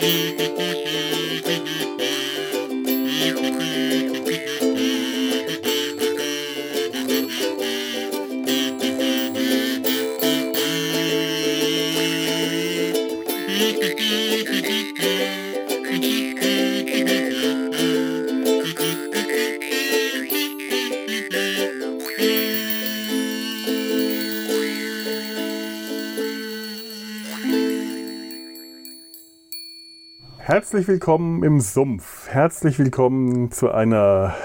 フフフフ。Herzlich willkommen im Sumpf. Herzlich willkommen zu einer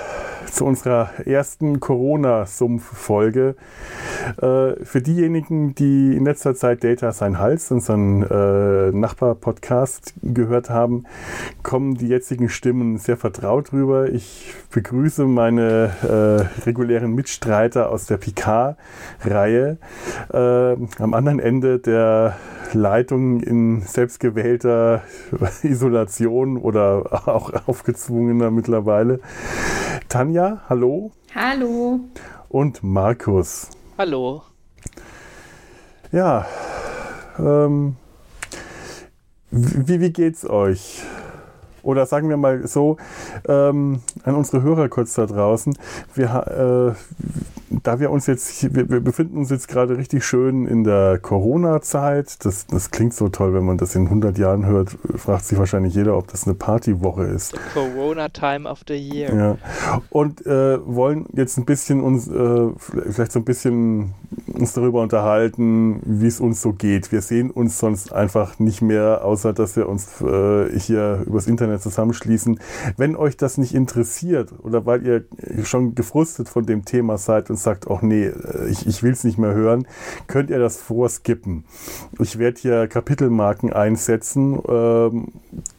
zu unserer ersten Corona-Sumpf-Folge. Äh, für diejenigen, die in letzter Zeit Data sein Hals, unseren äh, Nachbar-Podcast gehört haben, kommen die jetzigen Stimmen sehr vertraut rüber. Ich begrüße meine äh, regulären Mitstreiter aus der Picard-Reihe. Äh, am anderen Ende der Leitung in selbstgewählter Isolation oder auch aufgezwungener mittlerweile. Tanja, hallo. Hallo. Und Markus. Hallo. Ja, ähm, wie, wie geht's euch? Oder sagen wir mal so, ähm, an unsere Hörer kurz da draußen, wir, äh, da wir uns jetzt, wir, wir, befinden uns jetzt gerade richtig schön in der Corona-Zeit. Das, das klingt so toll, wenn man das in 100 Jahren hört, fragt sich wahrscheinlich jeder, ob das eine Partywoche ist. The Corona Time of the Year. Ja. Und äh, wollen jetzt ein bisschen uns, äh, vielleicht so ein bisschen uns darüber unterhalten, wie es uns so geht. Wir sehen uns sonst einfach nicht mehr, außer dass wir uns äh, hier übers Internet zusammenschließen. Wenn euch das nicht interessiert oder weil ihr schon gefrustet von dem Thema seid und sagt, ach nee, äh, ich, ich will es nicht mehr hören, könnt ihr das vorskippen. Ich werde hier Kapitelmarken einsetzen. Ähm,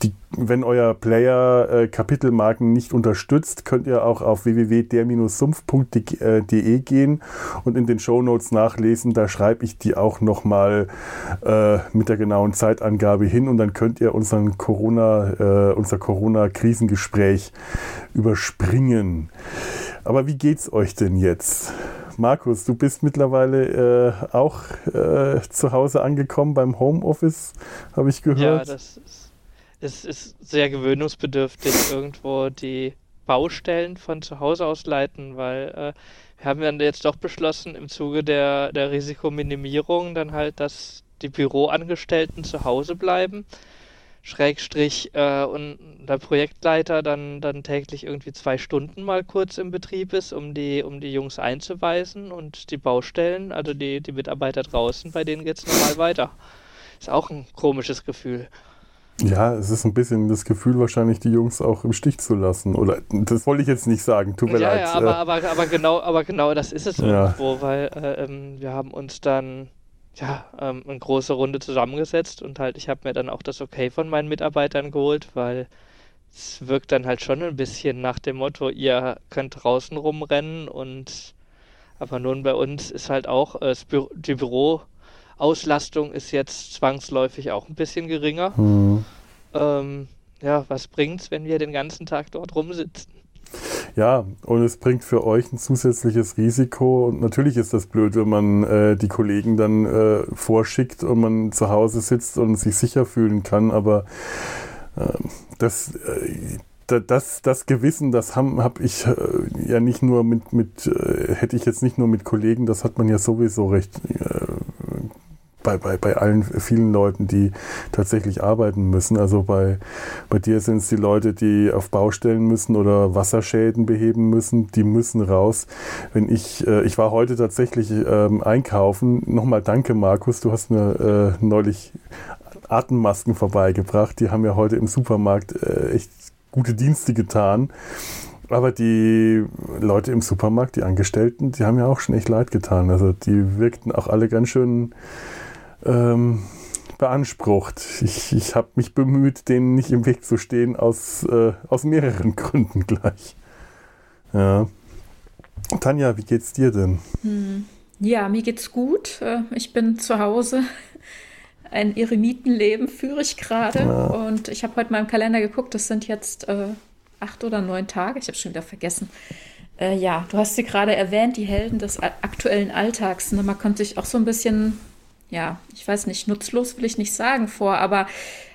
die, wenn euer Player äh, Kapitelmarken nicht unterstützt, könnt ihr auch auf www.der-sumpf.de gehen und in den Show Notes nachlesen. Da schreibe ich die auch nochmal äh, mit der genauen Zeitangabe hin und dann könnt ihr unseren Corona, äh, unser Corona-Krisengespräch überspringen. Aber wie geht's euch denn jetzt? Markus, du bist mittlerweile äh, auch äh, zu Hause angekommen beim Homeoffice, habe ich gehört. Ja, das ist, es ist sehr gewöhnungsbedürftig, irgendwo die Baustellen von zu Hause aus leiten, weil äh, wir haben dann jetzt doch beschlossen, im Zuge der, der Risikominimierung dann halt, dass die Büroangestellten zu Hause bleiben Schrägstrich äh, und der Projektleiter dann, dann täglich irgendwie zwei Stunden mal kurz im Betrieb ist, um die, um die Jungs einzuweisen und die Baustellen, also die, die Mitarbeiter draußen, bei denen geht es normal weiter. Ist auch ein komisches Gefühl. Ja, es ist ein bisschen das Gefühl, wahrscheinlich die Jungs auch im Stich zu lassen. Oder das wollte ich jetzt nicht sagen, tut mir ja, leid. Ja, aber, aber, aber, genau, aber genau das ist es ja. irgendwo, weil äh, ähm, wir haben uns dann ja, ähm, eine große Runde zusammengesetzt und halt, ich habe mir dann auch das Okay von meinen Mitarbeitern geholt, weil es wirkt dann halt schon ein bisschen nach dem Motto, ihr könnt draußen rumrennen und aber nun bei uns ist halt auch äh, Bü die Büroauslastung ist jetzt zwangsläufig auch ein bisschen geringer. Mhm. Ähm, ja, was bringt's, wenn wir den ganzen Tag dort rumsitzen? Ja, und es bringt für euch ein zusätzliches Risiko. Und natürlich ist das blöd, wenn man äh, die Kollegen dann äh, vorschickt und man zu Hause sitzt und sich sicher fühlen kann. Aber äh, das, äh, das, das Gewissen, das habe hab ich äh, ja nicht nur mit, mit äh, hätte ich jetzt nicht nur mit Kollegen, das hat man ja sowieso recht bei, bei, bei allen vielen Leuten, die tatsächlich arbeiten müssen. Also bei, bei dir sind es die Leute, die auf Baustellen müssen oder Wasserschäden beheben müssen, die müssen raus. Wenn ich, äh, ich war heute tatsächlich ähm, einkaufen. Nochmal danke, Markus, du hast mir äh, neulich Atemmasken vorbeigebracht. Die haben ja heute im Supermarkt äh, echt gute Dienste getan. Aber die Leute im Supermarkt, die Angestellten, die haben ja auch schon echt leid getan. Also die wirkten auch alle ganz schön ähm, beansprucht. Ich, ich habe mich bemüht, denen nicht im Weg zu stehen, aus, äh, aus mehreren Gründen gleich. Ja. Tanja, wie geht's dir denn? Hm. Ja, mir geht's gut. Äh, ich bin zu Hause. Ein Eremitenleben führe ich gerade. Ja. Und ich habe heute mal im Kalender geguckt, das sind jetzt äh, acht oder neun Tage. Ich habe schon wieder vergessen. Äh, ja, du hast sie gerade erwähnt, die Helden des aktuellen Alltags. Ne? Man konnte sich auch so ein bisschen ja, ich weiß nicht, nutzlos will ich nicht sagen vor, aber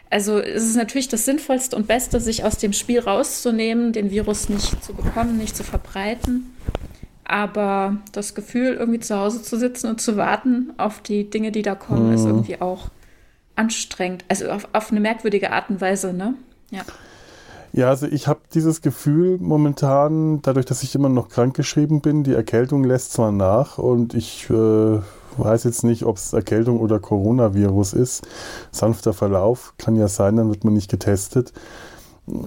also es ist natürlich das Sinnvollste und Beste, sich aus dem Spiel rauszunehmen, den Virus nicht zu bekommen, nicht zu verbreiten. Aber das Gefühl, irgendwie zu Hause zu sitzen und zu warten auf die Dinge, die da kommen, mhm. ist irgendwie auch anstrengend. Also auf, auf eine merkwürdige Art und Weise, ne? Ja. Ja, also ich habe dieses Gefühl momentan, dadurch, dass ich immer noch krankgeschrieben bin, die Erkältung lässt zwar nach und ich äh, weiß jetzt nicht, ob es Erkältung oder Coronavirus ist. Sanfter Verlauf kann ja sein, dann wird man nicht getestet.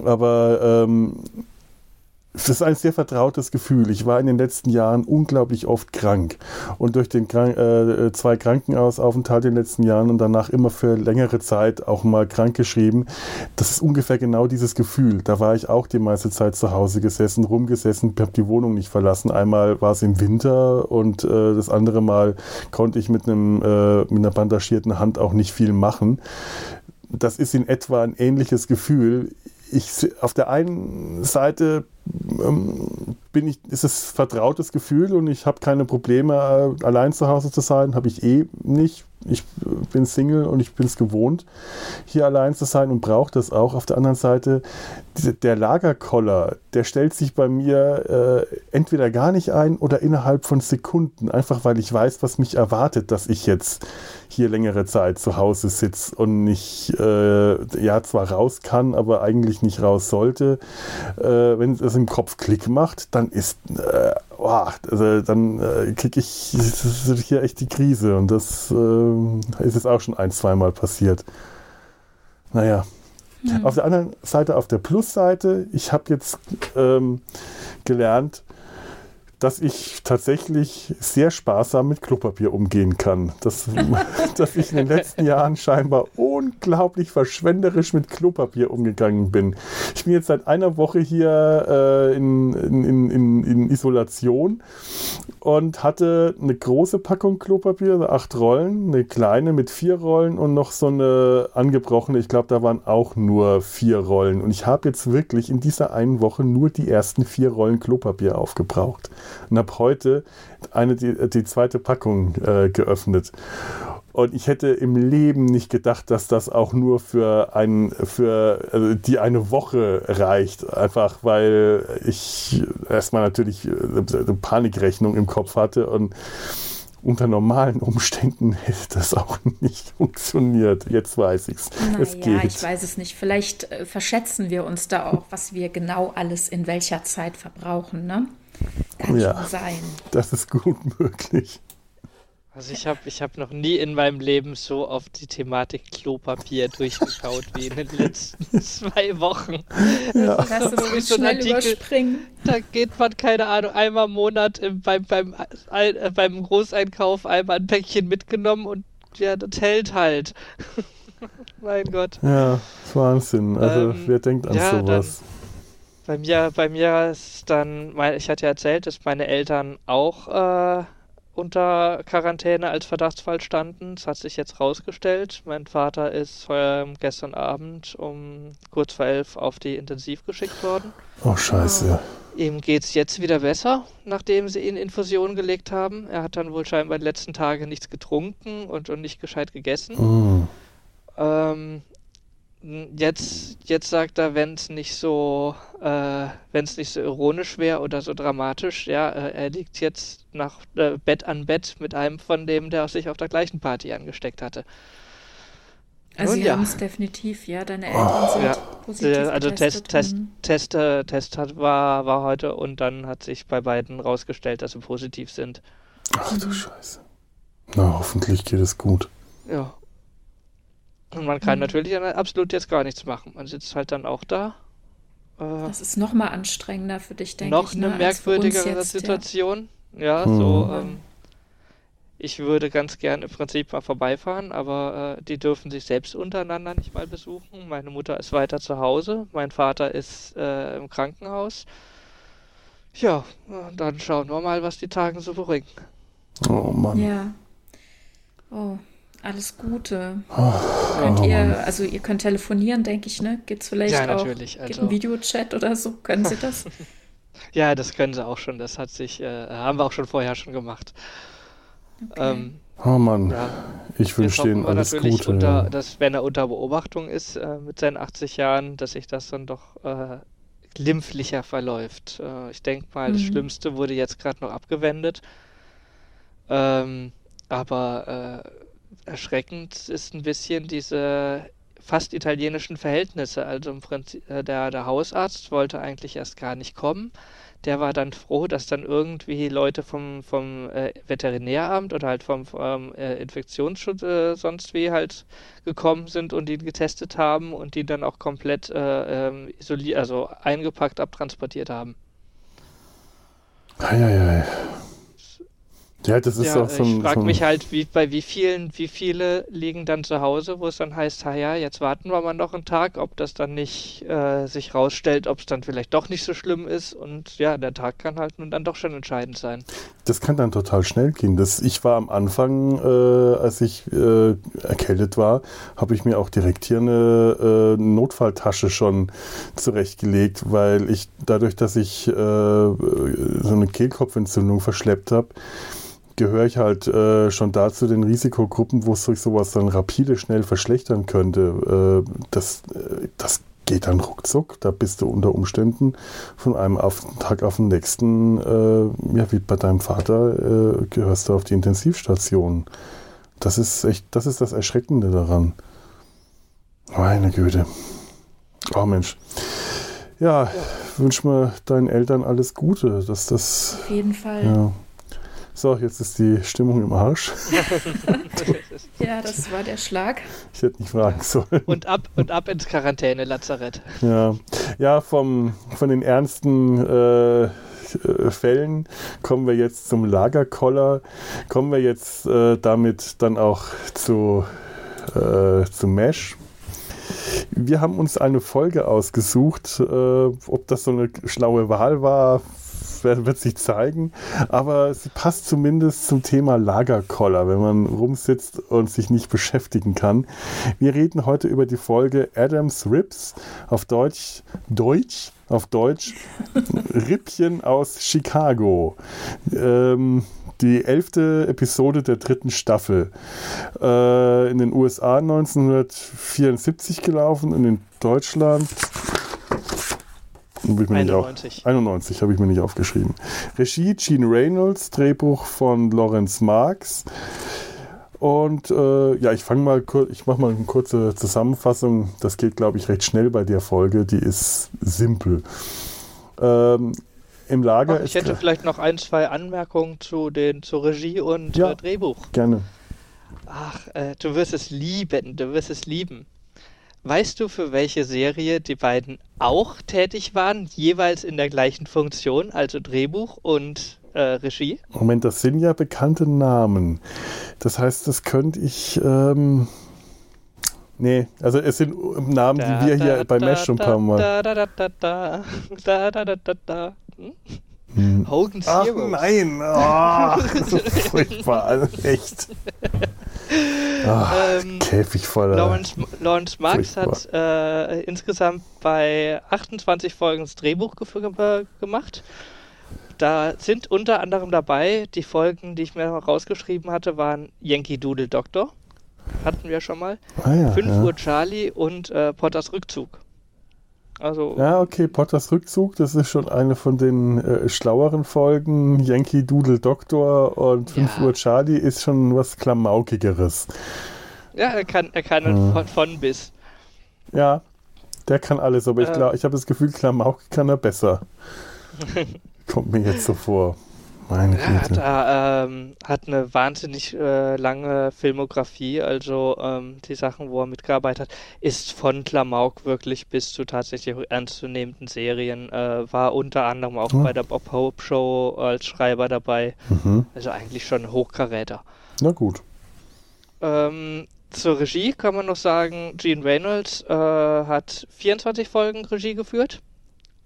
Aber ähm, es ist ein sehr vertrautes Gefühl. Ich war in den letzten Jahren unglaublich oft krank. Und durch den Krank äh, zwei Krankenhausaufenthalte in den letzten Jahren und danach immer für längere Zeit auch mal krank geschrieben, das ist ungefähr genau dieses Gefühl. Da war ich auch die meiste Zeit zu Hause gesessen, rumgesessen, habe die Wohnung nicht verlassen. Einmal war es im Winter und äh, das andere Mal konnte ich mit, einem, äh, mit einer bandagierten Hand auch nicht viel machen. Das ist in etwa ein ähnliches Gefühl ich auf der einen Seite ähm, bin ich, ist es vertrautes Gefühl und ich habe keine Probleme, äh, allein zu Hause zu sein, habe ich eh nicht. Ich bin Single und ich bin es gewohnt, hier allein zu sein und brauche das auch. Auf der anderen Seite, der Lagerkoller, der stellt sich bei mir äh, entweder gar nicht ein oder innerhalb von Sekunden, einfach weil ich weiß, was mich erwartet, dass ich jetzt hier längere Zeit zu Hause sitze und nicht, äh, ja, zwar raus kann, aber eigentlich nicht raus sollte. Äh, wenn es im Kopf Klick macht, dann ist, oh, also dann äh, kriege ich hier echt die Krise und das äh, ist jetzt auch schon ein, zweimal passiert. Naja. Mhm. Auf der anderen Seite, auf der Plusseite, ich habe jetzt ähm, gelernt, dass ich tatsächlich sehr sparsam mit Klopapier umgehen kann. Dass, dass ich in den letzten Jahren scheinbar unglaublich verschwenderisch mit Klopapier umgegangen bin. Ich bin jetzt seit einer Woche hier äh, in, in, in, in, Isolation und hatte eine große Packung Klopapier, also acht Rollen, eine kleine mit vier Rollen und noch so eine angebrochene, ich glaube, da waren auch nur vier Rollen. Und ich habe jetzt wirklich in dieser einen Woche nur die ersten vier Rollen Klopapier aufgebraucht und habe heute eine, die, die zweite Packung äh, geöffnet. Und ich hätte im Leben nicht gedacht, dass das auch nur für, ein, für also die eine Woche reicht. Einfach weil ich erstmal natürlich eine Panikrechnung im Kopf hatte und unter normalen Umständen hätte das auch nicht funktioniert. Jetzt weiß ich's. Naja, es geht. ich weiß es nicht. Vielleicht äh, verschätzen wir uns da auch, was wir genau alles in welcher Zeit verbrauchen. Ne? Kann ja, schon sein. Das ist gut möglich. Also ich habe ich hab noch nie in meinem Leben so auf die Thematik Klopapier durchgeschaut wie in den letzten zwei Wochen. Ja. Das ist so schnell Artikel, überspringen. Da geht man, keine Ahnung, einmal im Monat im, beim, beim, äh, beim Großeinkauf einmal ein Päckchen mitgenommen und ja, das hält halt. mein Gott. Ja, Wahnsinn. Also ähm, wer denkt an ja, sowas? Dann, bei mir, bei mir ist dann, ich hatte ja erzählt, dass meine Eltern auch äh, unter Quarantäne als Verdachtsfall standen. Das hat sich jetzt rausgestellt. Mein Vater ist äh, gestern Abend um kurz vor elf auf die Intensiv geschickt worden. Oh, scheiße. Ihm geht es jetzt wieder besser, nachdem sie ihn in Infusion gelegt haben. Er hat dann wohl scheinbar die letzten Tage nichts getrunken und, und nicht gescheit gegessen. Mm. Ähm, jetzt, jetzt sagt er, wenn es nicht so, äh, wenn es nicht so ironisch wäre oder so dramatisch, ja, äh, er liegt jetzt nach äh, Bett an Bett mit einem von dem, der sich auf der gleichen Party angesteckt hatte. Also sie ja. haben es definitiv, ja, deine Eltern oh, sind ja. positiv Also Test, Test, Test, äh, Test hat, war, war heute und dann hat sich bei beiden rausgestellt, dass sie positiv sind. Ach du Scheiße. Na, hoffentlich geht es gut. Ja, und man kann mhm. natürlich absolut jetzt gar nichts machen. Man sitzt halt dann auch da. Äh, das ist noch mal anstrengender für dich, denke noch ich. Noch eine ne, merkwürdigere Situation. Ja, ja mhm. so. Ähm, ich würde ganz gern im Prinzip mal vorbeifahren, aber äh, die dürfen sich selbst untereinander nicht mal besuchen. Meine Mutter ist weiter zu Hause, mein Vater ist äh, im Krankenhaus. Ja, dann schauen wir mal, was die Tage so bringen. Oh Mann. Ja. Oh, alles Gute. Oh, könnt oh, ihr, also ihr könnt telefonieren, denke ich, ne? Gibt es vielleicht ja, auch natürlich. Also, einen Videochat oder so? Können Sie das? ja, das können sie auch schon. Das hat sich, äh, haben wir auch schon vorher schon gemacht. Okay. Ähm, oh Mann. Ja. Ich wünsche denen alles Gute. Unter, ja. dass, wenn er unter Beobachtung ist äh, mit seinen 80 Jahren, dass sich das dann doch äh, glimpflicher verläuft. Äh, ich denke mal, mhm. das Schlimmste wurde jetzt gerade noch abgewendet. Ähm, aber äh, erschreckend ist ein bisschen diese fast italienischen Verhältnisse. Also im Prinzip, äh, der, der Hausarzt wollte eigentlich erst gar nicht kommen der war dann froh, dass dann irgendwie Leute vom, vom äh, Veterinäramt oder halt vom, vom äh, Infektionsschutz äh, sonst wie halt gekommen sind und ihn getestet haben und die dann auch komplett äh, ähm, isoliert, also eingepackt abtransportiert haben. Eieiei. Ja, das ist ja, auch so ein. Ich frage so mich halt, wie, bei wie vielen, wie viele liegen dann zu Hause, wo es dann heißt, ja, jetzt warten wir mal noch einen Tag, ob das dann nicht äh, sich rausstellt, ob es dann vielleicht doch nicht so schlimm ist und ja, der Tag kann halt nun dann doch schon entscheidend sein. Das kann dann total schnell gehen. Das, ich war am Anfang, äh, als ich äh, erkältet war, habe ich mir auch direkt hier eine äh, Notfalltasche schon zurechtgelegt, weil ich dadurch, dass ich äh, so eine Kehlkopfentzündung verschleppt habe, gehöre ich halt äh, schon dazu den Risikogruppen, wo es sich sowas dann rapide schnell verschlechtern könnte. Äh, das, äh, das geht dann ruckzuck. Da bist du unter Umständen von einem Tag auf den nächsten, äh, ja, wie bei deinem Vater, äh, gehörst du auf die Intensivstation. Das ist echt, das ist das Erschreckende daran. Meine Güte. Oh Mensch. Ja, ja. wünsche mir deinen Eltern alles Gute, dass das. Auf jeden Fall. Ja. So, jetzt ist die Stimmung im Arsch. ja, das war der Schlag. Ich hätte nicht fragen sollen. Und ab, und ab ins Quarantäne-Lazarett. Ja, ja vom, von den ernsten äh, Fällen kommen wir jetzt zum Lagerkoller. Kommen wir jetzt äh, damit dann auch zu, äh, zu Mesh. Wir haben uns eine Folge ausgesucht. Äh, ob das so eine schlaue Wahl war, wird sich zeigen. Aber sie passt zumindest zum Thema Lagerkoller, wenn man rumsitzt und sich nicht beschäftigen kann. Wir reden heute über die Folge Adams Ribs auf Deutsch, Deutsch, auf Deutsch, Rippchen aus Chicago. Ähm, die elfte Episode der dritten Staffel. Äh, in den USA 1974 gelaufen und in Deutschland 91. 91 habe ich mir nicht aufgeschrieben. Regie Gene Reynolds, Drehbuch von Lawrence Marks. Und äh, ja, ich fange mal kurz, ich mache mal eine kurze Zusammenfassung. Das geht, glaube ich, recht schnell bei der Folge. Die ist simpel. Ähm, Im Lager Ach, ich hätte vielleicht noch ein, zwei Anmerkungen zu den, zur Regie und ja, äh, Drehbuch. Gerne. Ach, äh, du wirst es lieben, du wirst es lieben. Weißt du, für welche Serie die beiden auch tätig waren, jeweils in der gleichen Funktion, also Drehbuch und äh, Regie? Moment, das sind ja bekannte Namen. Das heißt, das könnte ich. Ähm Nee, also es sind Namen, da, die wir hier da, bei Mesh schon ein paar Mal. Da, da, da, da, da, da, da, da, da, da. Hm? Hogan's Ach, Heroes. nein, oh, so furchtbar, echt. Ach, ähm, Käfig voller. Lawrence, Lawrence Marx hat äh, insgesamt bei 28 Folgen das Drehbuch gemacht. Da sind unter anderem dabei, die Folgen, die ich mir rausgeschrieben hatte, waren Yankee Doodle Doctor. Hatten wir schon mal. Ah, ja, 5 ja. Uhr Charlie und äh, Potters Rückzug. Also, ja, okay, Potters Rückzug, das ist schon eine von den äh, schlaueren Folgen. Yankee Doodle Doktor und 5 ja. Uhr Charlie ist schon was Klamaukigeres. Ja, er kann, er kann hm. von, von, bis. Ja, der kann alles, aber äh. ich glaube, ich habe das Gefühl, Klamauk kann er besser. Kommt mir jetzt so vor. Meine Güte. Hat, ähm, hat eine wahnsinnig äh, lange Filmografie, also ähm, die Sachen, wo er mitgearbeitet hat, ist von Klamauk wirklich bis zu tatsächlich ernstzunehmenden Serien, äh, war unter anderem auch oh. bei der Bob Hope Show als Schreiber dabei, mhm. also eigentlich schon ein Hochkaräter. Na gut. Ähm, zur Regie kann man noch sagen, Gene Reynolds äh, hat 24 Folgen Regie geführt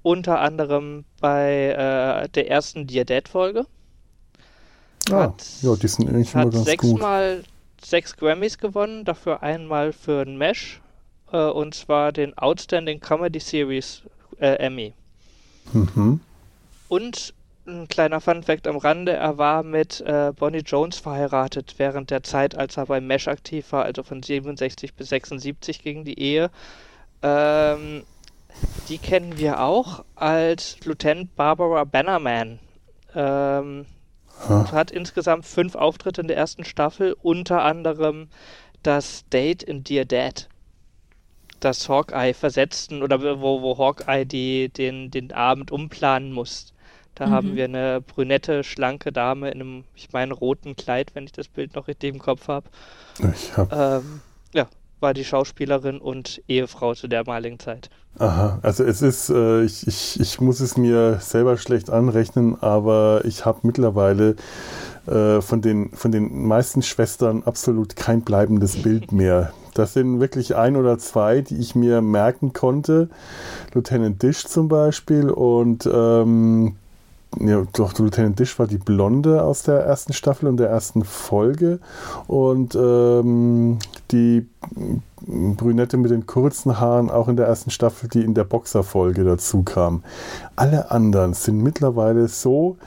unter anderem bei äh, der ersten Dear Dead-Folge. Ah, ja, die sind eigentlich immer ganz sechsmal sechs Grammys gewonnen, dafür einmal für ein Mesh äh, und zwar den Outstanding Comedy Series äh, Emmy. Mhm. Und ein kleiner Funfact am Rande, er war mit äh, Bonnie Jones verheiratet während der Zeit, als er bei Mesh aktiv war, also von 67 bis 76 gegen die Ehe. Ähm, die kennen wir auch als Lieutenant Barbara Bannerman. Ähm, huh. Hat insgesamt fünf Auftritte in der ersten Staffel, unter anderem das Date in Dear Dad das Hawkeye versetzten oder wo, wo Hawkeye die, den, den Abend umplanen muss. Da mhm. haben wir eine brünette, schlanke Dame in einem, ich meine, roten Kleid, wenn ich das Bild noch richtig im Kopf habe. Ich hab... Ähm, ja, war die Schauspielerin und Ehefrau zu der damaligen Zeit. Aha, also es ist, äh, ich, ich, ich muss es mir selber schlecht anrechnen, aber ich habe mittlerweile äh, von, den, von den meisten Schwestern absolut kein bleibendes Bild mehr. Das sind wirklich ein oder zwei, die ich mir merken konnte. Lieutenant Dish zum Beispiel und ähm, ja, doch, Lieutenant Dish war die Blonde aus der ersten Staffel und der ersten Folge. Und ähm, die Brünette mit den kurzen Haaren auch in der ersten Staffel, die in der Boxerfolge dazu kam. Alle anderen sind mittlerweile so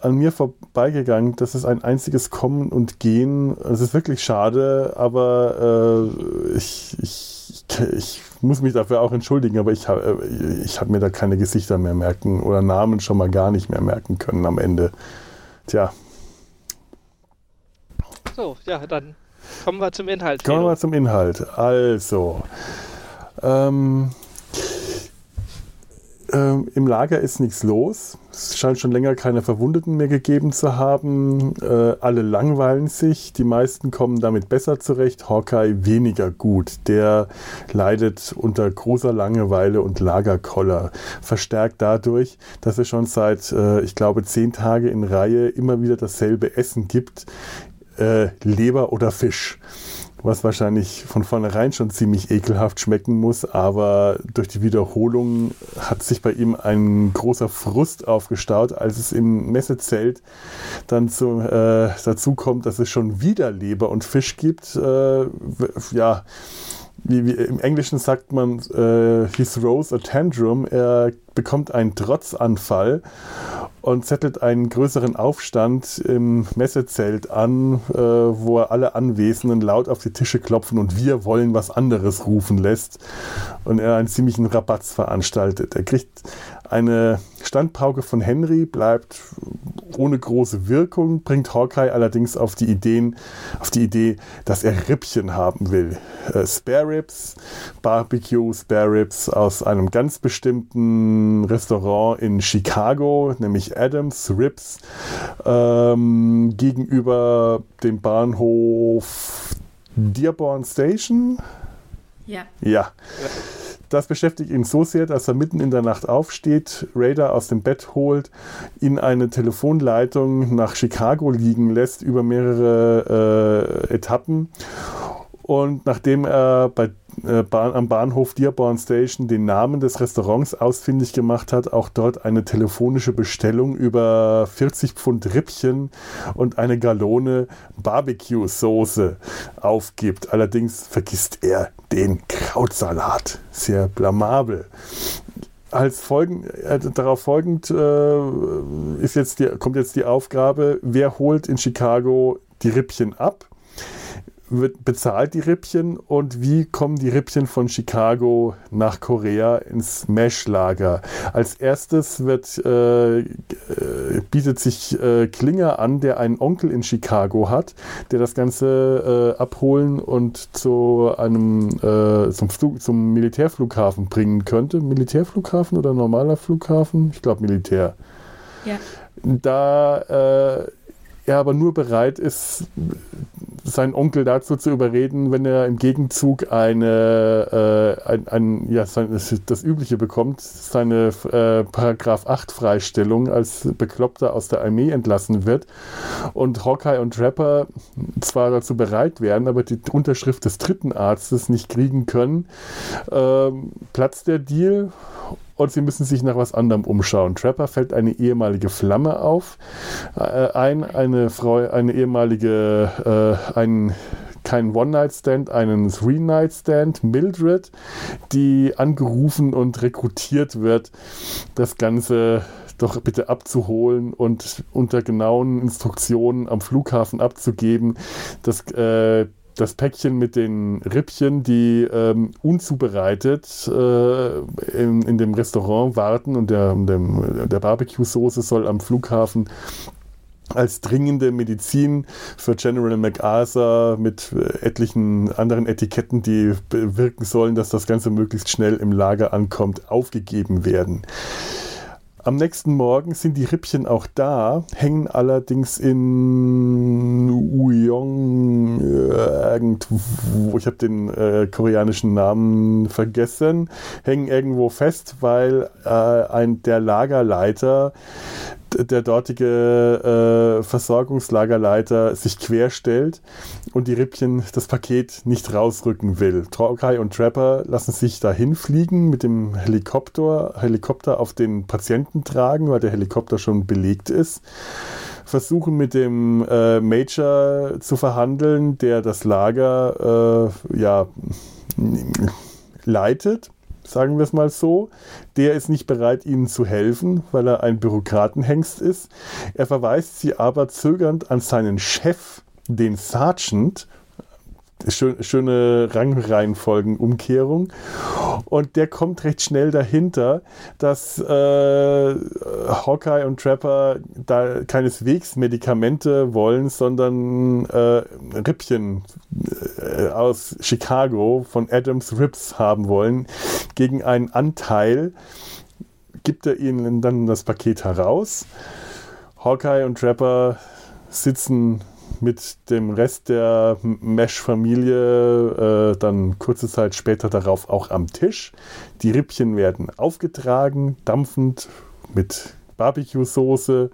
an mir vorbeigegangen, dass es ein einziges Kommen und Gehen. Es ist wirklich schade, aber äh, ich, ich, ich muss mich dafür auch entschuldigen, aber ich habe äh, ich hab mir da keine Gesichter mehr merken oder Namen schon mal gar nicht mehr merken können am Ende. Tja. So, ja, dann kommen wir zum Inhalt. Kommen wir zum Inhalt. Also, ähm, ähm, Im Lager ist nichts los. Es scheint schon länger keine Verwundeten mehr gegeben zu haben. Äh, alle langweilen sich. Die meisten kommen damit besser zurecht. Hawkeye weniger gut. Der leidet unter großer Langeweile und Lagerkoller. Verstärkt dadurch, dass es schon seit, äh, ich glaube, zehn Tage in Reihe immer wieder dasselbe Essen gibt. Äh, Leber oder Fisch was wahrscheinlich von vornherein schon ziemlich ekelhaft schmecken muss, aber durch die Wiederholung hat sich bei ihm ein großer Frust aufgestaut, als es im Messezelt dann zu, äh, dazu kommt, dass es schon wieder Leber und Fisch gibt. Äh, ja, wie, wie, im Englischen sagt man, äh, he throws a tantrum, er bekommt einen Trotzanfall und zettelt einen größeren Aufstand im Messezelt an, äh, wo er alle Anwesenden laut auf die Tische klopfen und wir wollen was anderes rufen lässt und er einen ziemlichen Rabatz veranstaltet. Er kriegt eine Standpauke von Henry, bleibt ohne große Wirkung, bringt Hawkeye allerdings auf die Ideen, auf die Idee, dass er Rippchen haben will. Äh, Spare Ribs, Barbecue Spare Ribs aus einem ganz bestimmten Restaurant in Chicago, nämlich Adams Ribs, ähm, gegenüber dem Bahnhof Dearborn Station. Ja. Ja. Das beschäftigt ihn so sehr, dass er mitten in der Nacht aufsteht, Raider aus dem Bett holt, ihn eine Telefonleitung nach Chicago liegen lässt über mehrere äh, Etappen. Und nachdem er bei äh, Bahn, am Bahnhof Dearborn Station den Namen des Restaurants ausfindig gemacht hat, auch dort eine telefonische Bestellung über 40 Pfund Rippchen und eine Gallone Barbecue-Soße aufgibt. Allerdings vergisst er den Krautsalat. Sehr blamabel als Folgen, äh, darauf folgend äh, ist jetzt die, kommt jetzt die Aufgabe, wer holt in Chicago die Rippchen ab? Wird bezahlt die Rippchen und wie kommen die Rippchen von Chicago nach Korea ins Mesh-Lager? Als erstes wird, äh, äh, bietet sich äh, Klinger an, der einen Onkel in Chicago hat, der das Ganze äh, abholen und zu einem äh, zum, Flug, zum Militärflughafen bringen könnte. Militärflughafen oder normaler Flughafen? Ich glaube Militär. Ja. Da äh, er aber nur bereit ist, seinen Onkel dazu zu überreden, wenn er im Gegenzug eine, äh, ein, ein, ja, sein, das Übliche bekommt, seine äh, Paragraph 8 Freistellung als Bekloppter aus der Armee entlassen wird und Hawkeye und Trapper zwar dazu bereit wären, aber die Unterschrift des dritten Arztes nicht kriegen können, ähm, platzt der Deal und sie müssen sich nach was anderem umschauen. Trapper fällt eine ehemalige Flamme auf, äh, ein, eine Frau, eine ehemalige, äh, ein kein One-Night-Stand, einen Three-Night-Stand, Mildred, die angerufen und rekrutiert wird, das Ganze doch bitte abzuholen und unter genauen Instruktionen am Flughafen abzugeben. Das, äh, das Päckchen mit den Rippchen, die ähm, unzubereitet äh, in, in, dem Restaurant warten und der, der, der Barbecue-Soße soll am Flughafen als dringende Medizin für General MacArthur mit äh, etlichen anderen Etiketten, die bewirken sollen, dass das Ganze möglichst schnell im Lager ankommt, aufgegeben werden. Am nächsten Morgen sind die Rippchen auch da, hängen allerdings in Uyong äh, irgendwo, ich habe den äh, koreanischen Namen vergessen, hängen irgendwo fest, weil äh, ein, der Lagerleiter der dortige äh, Versorgungslagerleiter sich querstellt und die Rippchen das Paket nicht rausrücken will. Traukai und Trapper lassen sich dahin fliegen mit dem Helikopter, Helikopter auf den Patienten tragen, weil der Helikopter schon belegt ist. Versuchen mit dem äh, Major zu verhandeln, der das Lager äh, ja, leitet sagen wir es mal so. Der ist nicht bereit, ihnen zu helfen, weil er ein Bürokratenhengst ist. Er verweist sie aber zögernd an seinen Chef, den Sergeant, Schön, schöne Rangreihenfolgenumkehrung. Und der kommt recht schnell dahinter, dass äh, Hawkeye und Trapper da keineswegs Medikamente wollen, sondern äh, Rippchen äh, aus Chicago von Adams Rips haben wollen, gegen einen Anteil gibt er ihnen dann das Paket heraus. Hawkeye und Trapper sitzen mit dem Rest der Mesh-Familie äh, dann kurze Zeit später darauf auch am Tisch. Die Rippchen werden aufgetragen, dampfend mit Barbecue-Soße.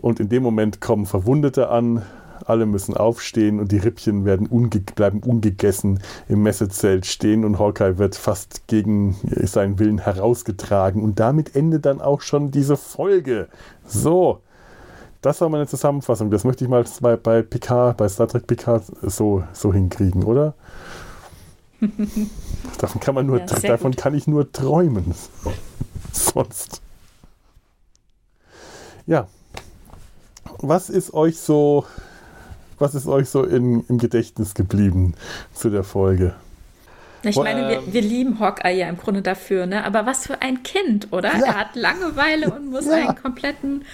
Und in dem Moment kommen Verwundete an. Alle müssen aufstehen und die Rippchen werden unge bleiben ungegessen im Messezelt stehen und Hawkeye wird fast gegen seinen Willen herausgetragen. Und damit endet dann auch schon diese Folge. So, das war meine Zusammenfassung. Das möchte ich mal bei, bei Picard, bei Star Trek Picard so, so hinkriegen, oder? davon kann man nur, ja, davon gut. kann ich nur träumen. Sonst. Ja. Was ist euch so, was ist euch so in, im Gedächtnis geblieben zu der Folge? Ich meine, wir, wir, lieben Hawkeye ja im Grunde dafür, ne? Aber was für ein Kind, oder? Ja. Er hat Langeweile und muss ja. einen kompletten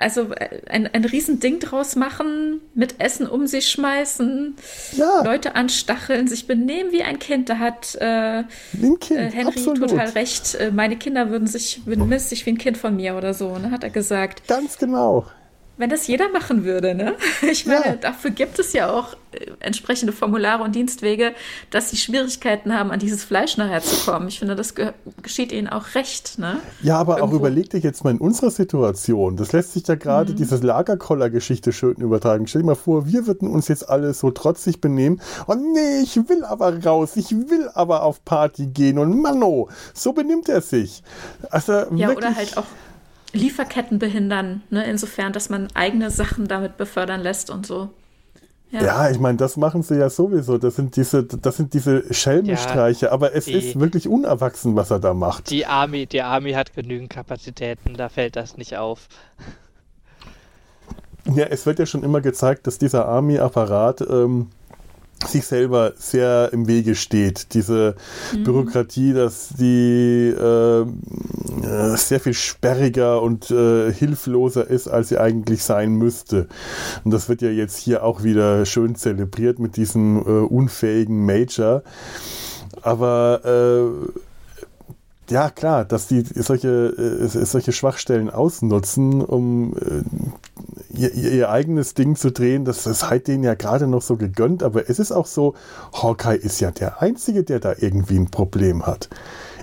also äh, ein, ein Riesending draus machen, mit Essen um sich schmeißen, ja. Leute anstacheln, sich benehmen wie ein Kind. Da hat äh, kind, äh, Henry absolut. total recht. Äh, meine Kinder würden sich, würden sich wie ein Kind von mir oder so, ne, hat er gesagt. Ganz genau wenn das jeder machen würde, ne? Ich meine, ja. dafür gibt es ja auch äh, entsprechende Formulare und Dienstwege, dass sie Schwierigkeiten haben, an dieses Fleisch nachher zu kommen. Ich finde, das ge geschieht ihnen auch recht, ne? Ja, aber Irgendwo. auch überleg dir jetzt mal in unserer Situation. Das lässt sich ja gerade mhm. diese Lagerkoller-Geschichte schön übertragen. Stell dir mal vor, wir würden uns jetzt alle so trotzig benehmen. Oh nee, ich will aber raus. Ich will aber auf Party gehen. Und Manno, so benimmt er sich. Also, ja, wirklich, oder halt auch Lieferketten behindern, ne? insofern, dass man eigene Sachen damit befördern lässt und so. Ja, ja ich meine, das machen sie ja sowieso. Das sind diese, das sind diese Schelmenstreiche, ja, aber es die, ist wirklich unerwachsen, was er da macht. Die Army, die Army hat genügend Kapazitäten, da fällt das nicht auf. Ja, es wird ja schon immer gezeigt, dass dieser Army-Apparat ähm, sich selber sehr im Wege steht. Diese mhm. Bürokratie, dass die äh, äh, sehr viel sperriger und äh, hilfloser ist, als sie eigentlich sein müsste. Und das wird ja jetzt hier auch wieder schön zelebriert mit diesem äh, unfähigen Major. Aber äh, ja, klar, dass die solche, äh, solche Schwachstellen ausnutzen, um äh, ihr, ihr, eigenes Ding zu drehen, das, das hat denen ja gerade noch so gegönnt, aber es ist auch so, Hawkeye ist ja der Einzige, der da irgendwie ein Problem hat.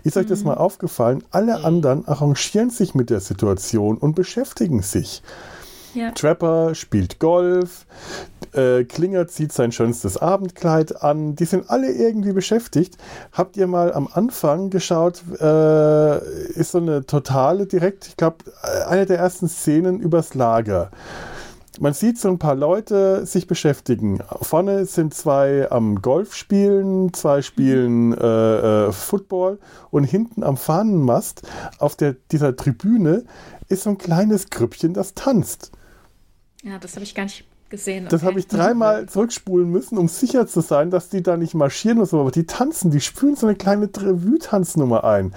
Ist euch das mhm. mal aufgefallen? Alle anderen arrangieren sich mit der Situation und beschäftigen sich. Ja. Trapper spielt Golf, äh, Klinger zieht sein schönstes Abendkleid an. Die sind alle irgendwie beschäftigt. Habt ihr mal am Anfang geschaut, äh, ist so eine totale direkt, ich glaube, eine der ersten Szenen übers Lager. man sieht so ein paar Leute sich beschäftigen. Vorne sind zwei am Golf spielen, zwei spielen äh, äh, Football und hinten am Fahnenmast auf der, dieser Tribüne ist so ein kleines Grüppchen, das tanzt. Ja, das habe ich gar nicht gesehen. Das okay. habe ich dreimal zurückspulen müssen, um sicher zu sein, dass die da nicht marschieren oder so, aber die tanzen, die spülen so eine kleine Revue-Tanznummer ein.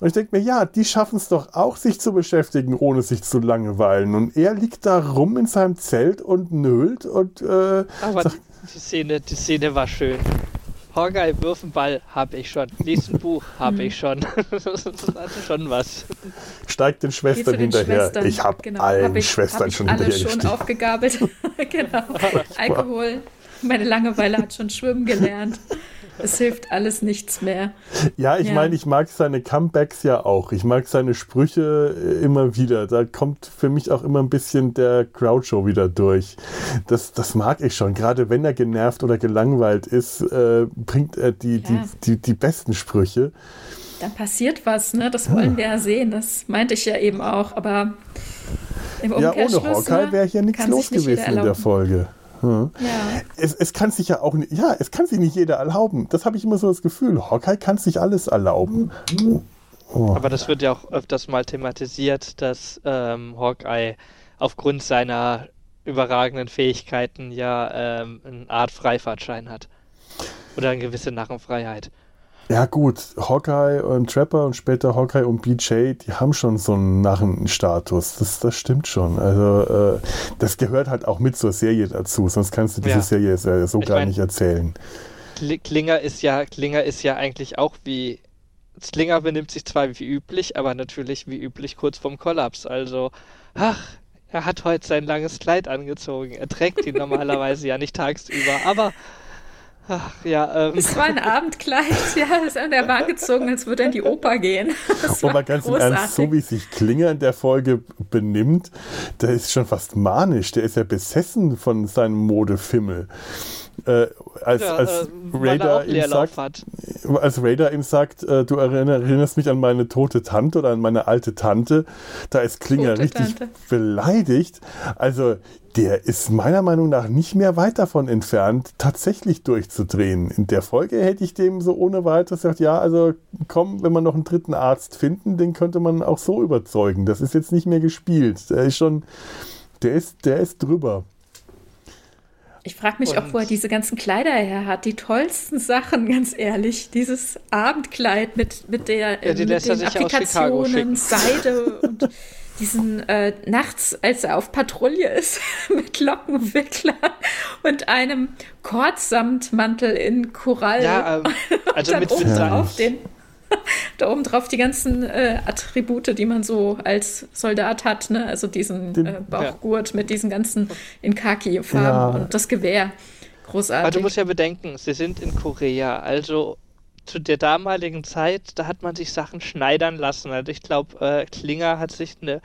Und ich denke mir, ja, die schaffen es doch auch, sich zu beschäftigen, ohne sich zu langweilen. Und er liegt da rum in seinem Zelt und nölt und äh, Aber sagt, die Szene, die Szene war schön. Hawkeye, wirf einen Ball, hab ich schon. Lies ein Buch, hab Hm. ich schon. das hatte schon was. steigt den Schwestern den hinterher. Schwestern. Ich habe Genau, allen hab ich, Schwestern hab ich schon alle hinterher schon aufgegabelt. genau. Alkohol. Meine Langeweile hat schon schwimmen gelernt. Es hilft alles nichts mehr. Ja, ich Ja. meine, ich mag seine Comebacks ja auch. Ich mag seine Sprüche äh, immer wieder. Da kommt für mich auch immer ein bisschen der Groucho wieder durch. Das, das mag ich schon. Gerade wenn er genervt oder gelangweilt ist, äh, bringt er die, Ja. die, die, die besten Sprüche. Dann passiert was, ne? Das wollen wir ja sehen. Das meinte ich ja eben auch. Aber im Ja, ohne Umkehrschluss Hawkeye ne, wäre hier nichts los gewesen in der. Folge. Hm. Ja, Es, es kann sich ja auch nicht, ja, es kann sich nicht jeder erlauben. Das habe ich immer so das Gefühl. Hawkeye kann sich alles erlauben. Oh. Aber das wird ja auch öfters mal thematisiert, dass ähm, Hawkeye aufgrund seiner überragenden Fähigkeiten ja ähm, eine Art Freifahrtschein hat. Oder eine gewisse Narrenfreiheit. Ja gut, Hawkeye und Trapper und später Hawkeye und BJ, die haben schon so einen Narrenstatus. Das, das stimmt schon. Also äh, das gehört halt auch mit zur Serie dazu, sonst kannst du diese Ja. Serie so so Ich gar mein- nicht erzählen. Kli- Klinger ist ja, Klinger ist ja eigentlich auch wie. Klinger benimmt sich zwar wie üblich, aber natürlich wie üblich kurz vorm Kollaps. Also, ach, er hat heute sein langes Kleid angezogen. Er trägt ihn normalerweise ja nicht tagsüber, aber ach, ja, ähm, es war ein Abendkleid. Ja, ist an der Bahn gezogen, als würde er in die Oper gehen. Das mal ganz im Ernst, großartig. so wie sich Klinger in der Folge benimmt, der ist schon fast manisch. Der ist ja besessen von seinem Modefimmel. Äh, als, ja, als äh, er Raider ihm sagt, hat. als Raider ihm sagt, äh, du erinner- erinnerst mich an meine tote Tante oder an meine alte Tante, da ist Klinger Tote richtig Tante. beleidigt. Also der ist meiner Meinung nach nicht mehr weit davon entfernt, tatsächlich durchzudrehen. In der Folge hätte ich dem so ohne weiteres gesagt, ja, also komm, wenn wir noch einen dritten Arzt finden, den könnte man auch so überzeugen. Das ist jetzt nicht mehr gespielt. Der ist schon, der ist, der ist drüber. Ich frage mich auch, Und- wo er diese ganzen Kleider her hat. Die tollsten Sachen, ganz ehrlich. Dieses Abendkleid mit, mit, der, Ja, die mit lässt er den Applikationen. Seide und diesen äh, nachts, als er auf Patrouille ist, mit Lockenwicklern und einem Kordsamtmantel in Korall. Ja, ähm, also mit, mit drauf den, da oben drauf die ganzen äh, Attribute, die man so als Soldat hat, ne? Also diesen Den- äh, Bauchgurt mit diesen ganzen in Khaki-Farben Ja. und das Gewehr. Aber Großartig. du musst ja bedenken, sie sind in Korea, also zu der damaligen Zeit, da hat man sich Sachen schneidern lassen. Also ich glaube, äh, Klinger hat sich eine,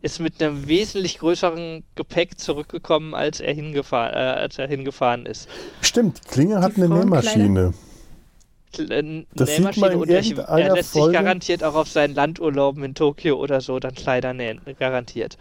ist mit einem wesentlich größeren Gepäck zurückgekommen, als er hingefahren, äh, als er hingefahren ist. Stimmt, Klinger hat eine? Nähmaschine. Äh, Das Nähmaschine in und er, er lässt Folge- sich garantiert auch auf seinen Landurlauben in Tokio oder so dann Kleider nähen, garantiert.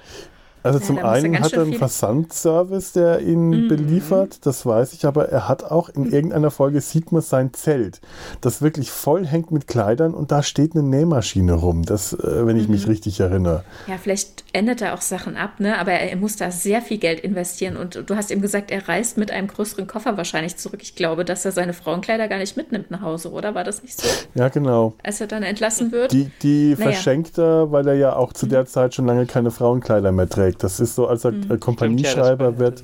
Also Ja, zum einen hat er einen Versandservice, der ihn Mhm. beliefert, das weiß ich, aber er hat auch in irgendeiner Folge sieht man sein Zelt, das wirklich voll hängt mit Kleidern und da steht eine Nähmaschine rum, das, äh, wenn ich Mhm. mich richtig erinnere. ja, vielleicht ändert er auch Sachen ab, ne? Aber er, er muss da sehr viel Geld investieren. Und du hast eben gesagt, er reist mit einem größeren Koffer wahrscheinlich zurück. Ich glaube, dass er seine Frauenkleider gar nicht mitnimmt nach Hause, oder? War das nicht so? Ja, genau. Als er dann entlassen wird? Die, die Naja. verschenkt er, weil er ja auch zu der Zeit schon lange keine Frauenkleider mehr trägt. Das ist so, als er äh, Kompanieschreiber ja, wird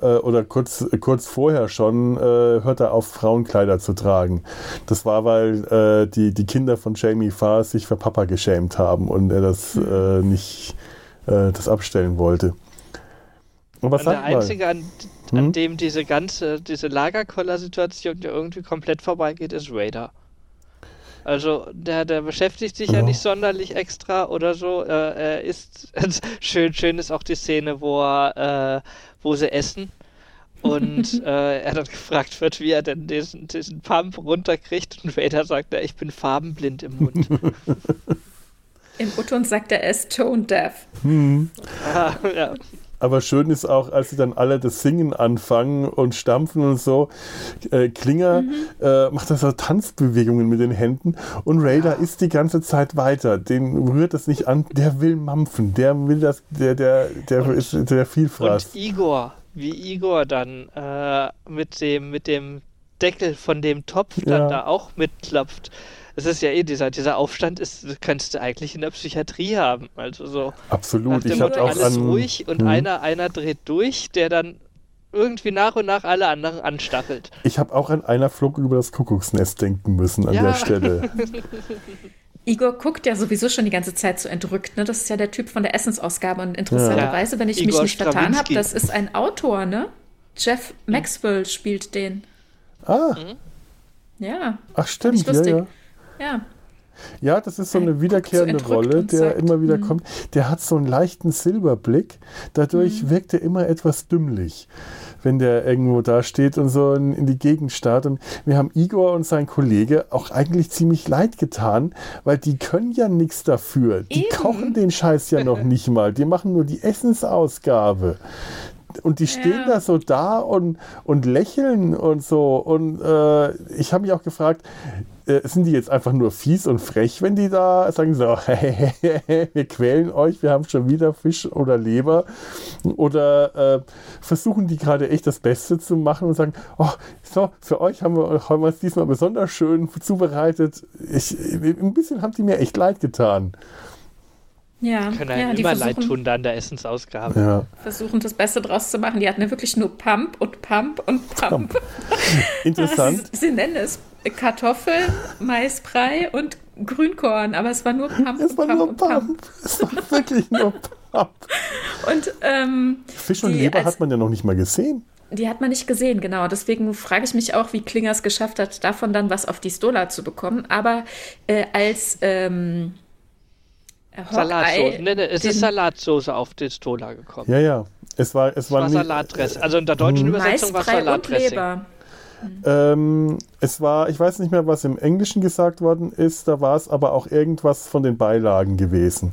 äh, oder kurz, kurz vorher schon, äh, hört er auf, Frauenkleider zu tragen. Das war, weil äh, die, die Kinder von Jamie Farr sich für Papa geschämt haben und er das äh, nicht äh, das abstellen wollte. Und der sag mal, einzige, an, an Hm? dem diese ganze, diese Lagerkoller-Situation ja irgendwie komplett vorbeigeht, ist Raider. Also der, der beschäftigt sich ja, Ja. nicht sonderlich extra oder so. Äh, er ist schön, schön ist auch die Szene, wo er, äh, wo sie essen und äh, er dann gefragt wird, wie er denn diesen, diesen Pump runterkriegt und Vader sagt, ja, ich bin farbenblind im Mund. Im Utton sagt er, er ist tone deaf. hm, ah, ja. Aber schön ist auch, als sie dann alle das Singen anfangen und stampfen und so. Äh, Klinger mhm. äh, macht da so Tanzbewegungen mit den Händen und Raider ja. ist die ganze Zeit weiter. Den rührt das nicht an. Der will mampfen. Der will das, der, der, der und, ist der Vielfraß. Und Igor, wie Igor dann äh, mit dem, mit dem Deckel von dem Topf dann ja. da auch mitklopft es ist ja eh dieser, dieser Aufstand ist, könntest du eigentlich in der Psychiatrie haben. Also so. Absolut. Ich habe auch alles an, ruhig und hm. einer, einer dreht durch, der dann irgendwie nach und nach alle anderen anstachelt. Ich habe auch an einer Flug über das Kuckucksnest denken müssen an ja. der Stelle. Igor guckt ja sowieso schon die ganze Zeit so entrückt. Ne? Das ist ja der Typ von der Essensausgabe. Und interessanterweise, ja. wenn ich Igor mich nicht vertan habe, das ist ein Autor, ne? Jeff Maxwell spielt den. Ah. Mhm. Ja. Ach, stimmt. Ja, ja. Ja. Ja, das ist so eine wiederkehrende so Rolle, der sagt, immer wieder mh. kommt. Der hat so einen leichten Silberblick. Dadurch mhm. wirkt er immer etwas dümmlich, wenn der irgendwo da steht und so in, in, die Gegend starrt. Und wir haben Igor und sein Kollege auch eigentlich ziemlich leid getan, weil die können ja nichts dafür. Die Eben. kochen den Scheiß ja noch nicht mal. Die machen nur die Essensausgabe und die stehen ja. da so da und, und lächeln und so. Und äh, ich habe mich auch gefragt, äh, sind die jetzt einfach nur fies und frech, wenn die da sagen so, wir quälen euch, wir haben schon wieder Fisch oder Leber? Oder äh, versuchen die gerade echt das Beste zu machen und sagen, oh, so, für euch haben wir, haben wir es diesmal besonders schön zubereitet. Ich, ein bisschen haben die mir echt leid getan. Ja, können ja, immer leid tun da an der Essensausgabe. Ja. Versuchen das Beste draus zu machen. Die hatten ja wirklich nur Pump und Pump und Pump. Pump. Interessant. sie, sie nennen es Kartoffeln, Maisbrei und Grünkorn, aber es war nur Pump. Es war Pump nur Pump. Pump. Es war wirklich nur Pump. Und ähm, Fisch und Leber hat man ja noch nicht mal gesehen. Die hat man nicht gesehen, genau. Deswegen frage ich mich auch, wie Klingers geschafft hat, davon dann was auf die Stola zu bekommen. Aber äh, als ähm, Salatsauce. Nee, nee, es ist Salatsauce auf die Stola gekommen. Ja, ja. Es war, es, es war, war Salatdressing. Also in der deutschen hm. Übersetzung war es Salatdressing. Ähm, es war, ich weiß nicht mehr, was im Englischen gesagt worden ist, da war es aber auch irgendwas von den Beilagen gewesen.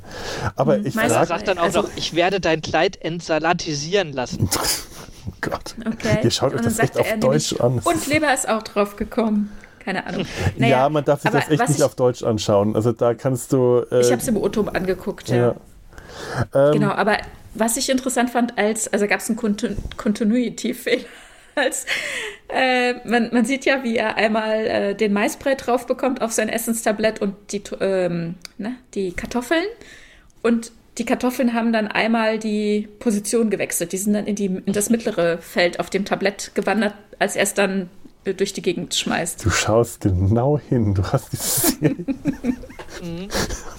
Aber hm, ich frage. Er sagt dann auch also, noch, ich werde dein Kleid entsalatisieren lassen. oh Gott. Okay. Ihr schaut euch das echt auf Deutsch an. Und Leber ist auch drauf gekommen. Keine Ahnung. Naja, ja, man darf sich das echt nicht ich, auf Deutsch anschauen. Also da kannst du. Äh, ich habe es im o angeguckt, ja. ja. Ähm, genau, aber was ich interessant fand, als, also gab es einen Continuity-Fehler als äh, man, man, sieht ja, wie er einmal äh, den Maisbrei drauf bekommt auf sein Essenstablett und die, ähm, ne, die Kartoffeln. Und die Kartoffeln haben dann einmal die Position gewechselt. Die sind dann in, die, in das mittlere Feld auf dem Tablett gewandert, als er es dann durch die Gegend schmeißt. Du schaust genau hin. Du hast dieses. Mhm.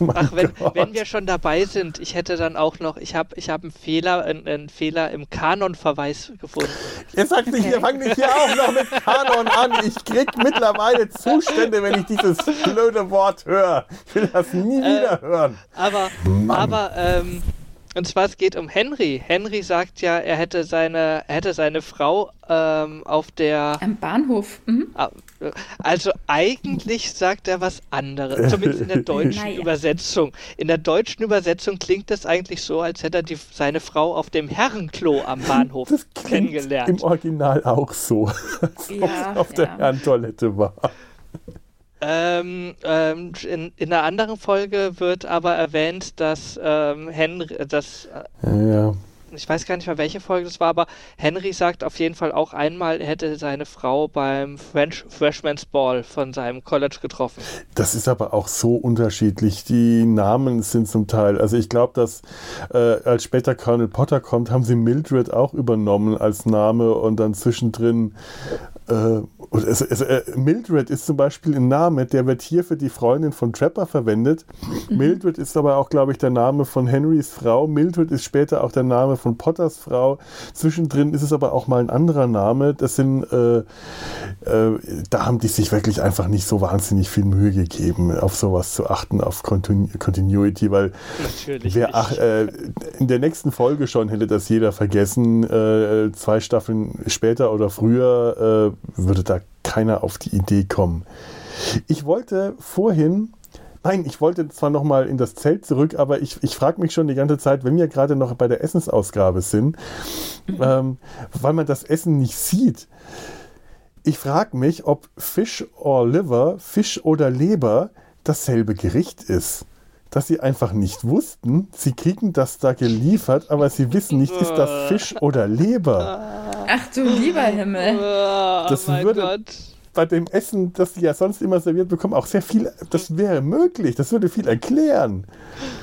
Ach, wenn, wenn, wir schon dabei sind, ich hätte dann auch noch, ich habe ich hab einen Fehler, einen, einen Fehler im Kanonverweis gefunden. Ihr sagt nicht, ihr fangt nicht hier auch noch mit Kanon an. Ich krieg mittlerweile Zustände, wenn ich dieses blöde Wort höre. Ich will das nie äh, wieder hören. Aber, Mann. aber ähm, und zwar es geht um Henry. Henry sagt ja, er hätte seine, er hätte seine Frau ähm, auf der am Bahnhof. Mhm. Ah, also eigentlich sagt er was anderes, zumindest in der deutschen naja. Übersetzung. In der deutschen Übersetzung klingt es eigentlich so, als hätte er die, seine Frau auf dem Herrenklo am Bahnhof das kennengelernt. Im Original auch so, als ja, auf ja. der Herrentoilette war. Ähm, ähm, in, in einer anderen Folge wird aber erwähnt, dass ähm, Henry, dass äh, ja. ich weiß gar nicht mehr, welche Folge das war, aber Henry sagt auf jeden Fall auch einmal, er hätte seine Frau beim French Freshman's Ball von seinem College getroffen. Das ist aber auch so unterschiedlich. Die Namen sind zum Teil, also ich glaube, dass äh, als später Colonel Potter kommt, haben sie Mildred auch übernommen als Name und dann zwischendrin äh, es, es, äh, Mildred ist zum Beispiel ein Name, der wird hier für die Freundin von Trapper verwendet. Mhm. Mildred ist aber auch, glaube ich, der Name von Henrys Frau. Mildred ist später auch der Name von Potters Frau. Zwischendrin ist es aber auch mal ein anderer Name. Das sind, äh, äh, da haben die sich wirklich einfach nicht so wahnsinnig viel Mühe gegeben, auf sowas zu achten, auf Continu Continuity, weil wer, ach, äh, in der nächsten Folge schon hätte das jeder vergessen. Äh, zwei Staffeln später oder früher würde da keiner auf die Idee kommen. Ich wollte vorhin Nein, ich wollte zwar noch mal in das Zelt zurück, aber ich, ich frage mich schon die ganze Zeit, wenn wir gerade noch bei der Essensausgabe sind, ähm, weil man das Essen nicht sieht. Ich frage mich, ob Fish or Liver, Fisch oder Leber dasselbe Gericht ist dass sie einfach nicht wussten, sie kriegen das da geliefert, aber sie wissen nicht, ist das Fisch oder Leber. Ach du lieber Himmel. Das oh würde Gott. Bei dem Essen, das sie ja sonst immer serviert bekommen, auch sehr viel, das wäre möglich, das würde viel erklären.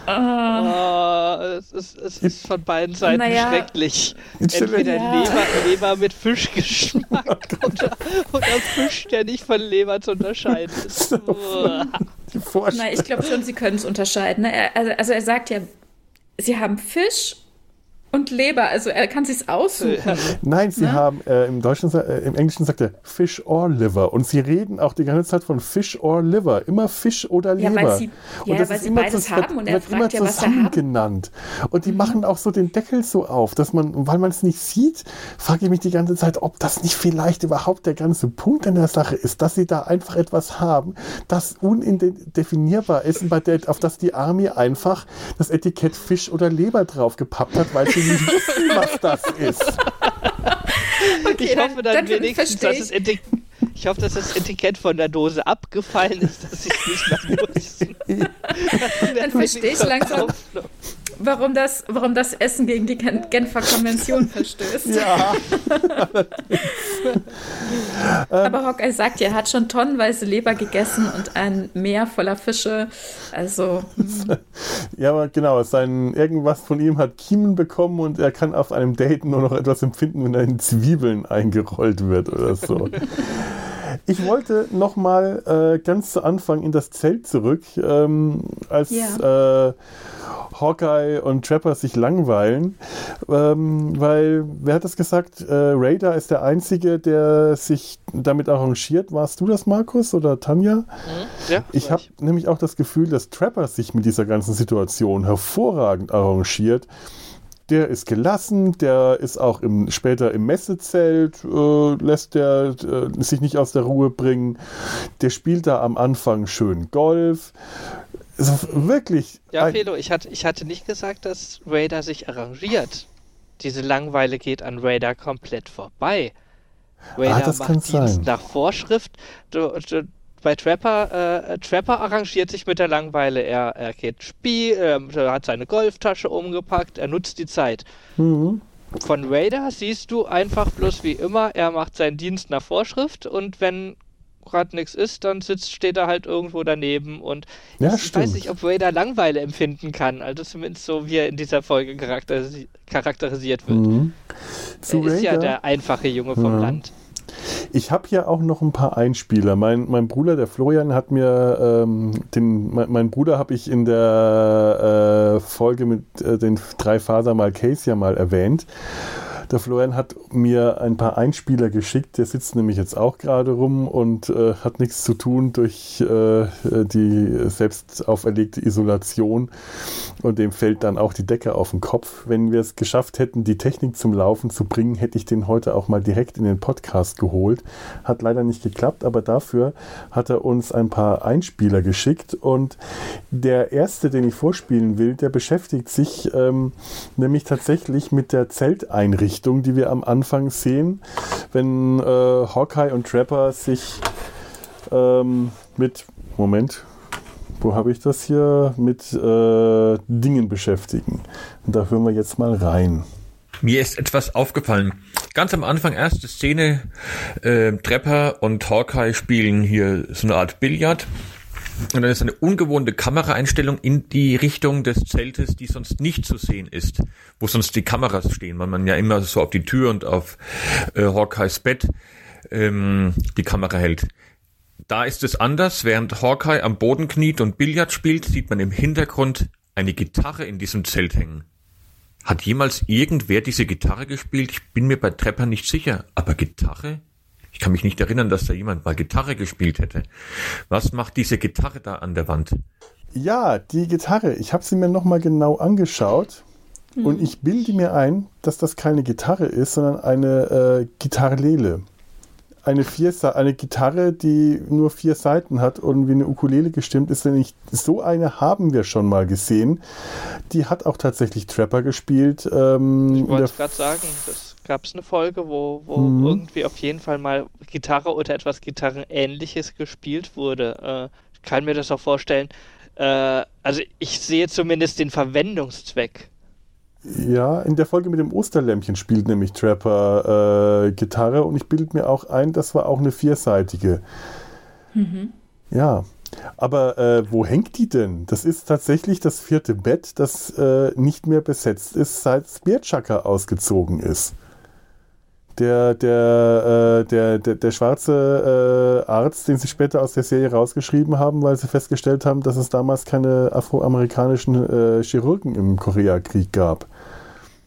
Oh, es, ist, es ist von beiden Seiten naja. schrecklich. Entweder ja. Leber, Leber mit Fischgeschmack oh oder, oder Fisch, der nicht von Leber zu unterscheiden ist. Na, ich glaube schon, sie können es unterscheiden. Ne? Also, also er sagt ja, sie haben Fisch und Leber, also er kann sich's aussuchen. Nein, sie ne? haben äh, im Deutschen, äh, im Englischen sagt er Fish or Liver und sie reden auch die ganze Zeit von Fish or Liver, immer Fisch oder Leber. Ja, weil sie, und ja, weil sie beides das, haben und er fragt ja, was er haben. genannt. Und die mhm. machen auch so den Deckel so auf, dass man, weil man es nicht sieht, frage ich mich die ganze Zeit, ob das nicht vielleicht überhaupt der ganze Punkt an der Sache ist, dass sie da einfach etwas haben, das undefinierbar ist und bei der, auf das die Army einfach das Etikett Fisch oder Leber drauf gepappt hat, weil sie wissen, was das ist. Okay, ich hoffe dann, dann wenigstens, dass es Etikett ich hoffe, dass das Etikett von der Dose abgefallen ist, dass ich nicht mehr muss. Dann verstehe ich langsam, warum das, warum das Essen gegen die Genfer Konvention verstößt. Ja. Aber Hawkeye sagt ja, er hat schon tonnenweise Leber gegessen und ein Meer voller Fische. Also. Hm. Ja, aber genau, sein, irgendwas von ihm hat Kiemen bekommen und er kann auf einem Date nur noch etwas empfinden, wenn er in Zwiebeln eingerollt wird oder so. Ich wollte noch mal äh, ganz zu Anfang in das Zelt zurück, ähm, als ja. äh, Hawkeye und Trapper sich langweilen, ähm, weil, wer hat das gesagt? Äh, Raider ist der Einzige, der sich damit arrangiert. Warst du das, Markus oder Tanja? Mhm. Ja, ich habe nämlich auch das Gefühl, dass Trapper sich mit dieser ganzen Situation hervorragend arrangiert der ist gelassen, der ist auch im, später im Messezelt, äh, lässt der äh, sich nicht aus der Ruhe bringen. Der spielt da am Anfang schön Golf. Also wirklich. Ja, Felo, ich hatte, ich hatte nicht gesagt, dass Raider sich arrangiert. Diese Langweile geht an Raider komplett vorbei. Raider ah, das macht Dienst sein. nach Vorschrift. Du, du, bei Trapper, äh, Trapper arrangiert sich mit der Langweile. Er, er geht Spiel, er hat seine Golftasche umgepackt, er nutzt die Zeit. Mhm. Von Raider siehst du einfach bloß wie immer, er macht seinen Dienst nach Vorschrift und wenn gerade nichts ist, dann sitzt, steht er halt irgendwo daneben und ja, ich stimmt. weiß nicht, ob Raider Langweile empfinden kann. Also zumindest so, wie er in dieser Folge charakterisi charakterisiert wird. Mhm. er ist ja der einfache Junge vom ja. Land. Ich habe hier auch noch ein paar Einspieler. Mein, mein Bruder, der Florian, hat mir ähm, den, mein, mein Bruder habe ich in der äh, Folge mit äh, den drei Faser mal Case ja mal erwähnt. Der Florian hat mir ein paar Einspieler geschickt. Der sitzt nämlich jetzt auch gerade rum und äh, hat nichts zu tun durch äh, die selbst auferlegte Isolation. Und dem fällt dann auch die Decke auf den Kopf. Wenn wir es geschafft hätten, die Technik zum Laufen zu bringen, hätte ich den heute auch mal direkt in den Podcast geholt. Hat leider nicht geklappt, aber dafür hat er uns ein paar Einspieler geschickt. Und der erste, den ich vorspielen will, der beschäftigt sich ähm, nämlich tatsächlich mit der Zelteinrichtung Richtung, die wir am Anfang sehen, wenn äh, Hawkeye und Trapper sich ähm, mit, Moment, wo habe ich das hier, mit äh, Dingen beschäftigen. Und da hören wir jetzt mal rein. Mir ist etwas aufgefallen. Ganz am Anfang, erste Szene, äh, Trapper und Hawkeye spielen hier so eine Art Billard. Und dann ist eine ungewohnte Kameraeinstellung in die Richtung des Zeltes, die sonst nicht zu sehen ist, wo sonst die Kameras stehen, weil man ja immer so auf die Tür und auf äh, Hawkeyes Bett ähm, die Kamera hält. Da ist es anders. Während Hawkeye am Boden kniet und Billard spielt, sieht man im Hintergrund eine Gitarre in diesem Zelt hängen. Hat jemals irgendwer diese Gitarre gespielt? Ich bin mir bei Trepper nicht sicher. Aber Gitarre? Ich kann mich nicht erinnern, dass da jemand mal Gitarre gespielt hätte. Was macht diese Gitarre da an der Wand? Ja, die Gitarre. Ich habe sie mir nochmal genau angeschaut. Mhm. Und ich bilde mir ein, dass das keine Gitarre ist, sondern eine äh, Gitarrelele. eine, vier, eine Gitarre, die nur vier Seiten hat und wie eine Ukulele gestimmt ist, denn ich, so eine haben wir schon mal gesehen. Die hat auch tatsächlich Trapper gespielt. Ähm, ich wollte gerade sagen, das gab es eine Folge, wo, wo mhm. irgendwie auf jeden Fall mal Gitarre oder etwas Gitarrenähnliches gespielt wurde. Äh, ich kann mir das auch vorstellen. Äh, also ich sehe zumindest den Verwendungszweck ja, in der Folge mit dem Osterlämpchen spielt nämlich Trapper äh, Gitarre und ich bilde mir auch ein, das war auch eine vierseitige. Mhm. Ja, aber äh, wo hängt die denn? Das ist tatsächlich das vierte Bett, das äh, nicht mehr besetzt ist, seit Spearchucker ausgezogen ist der, der, äh, der, der, der schwarze äh, Arzt, den sie später aus der Serie rausgeschrieben haben, weil sie festgestellt haben, dass es damals keine afroamerikanischen äh, Chirurgen im Koreakrieg gab.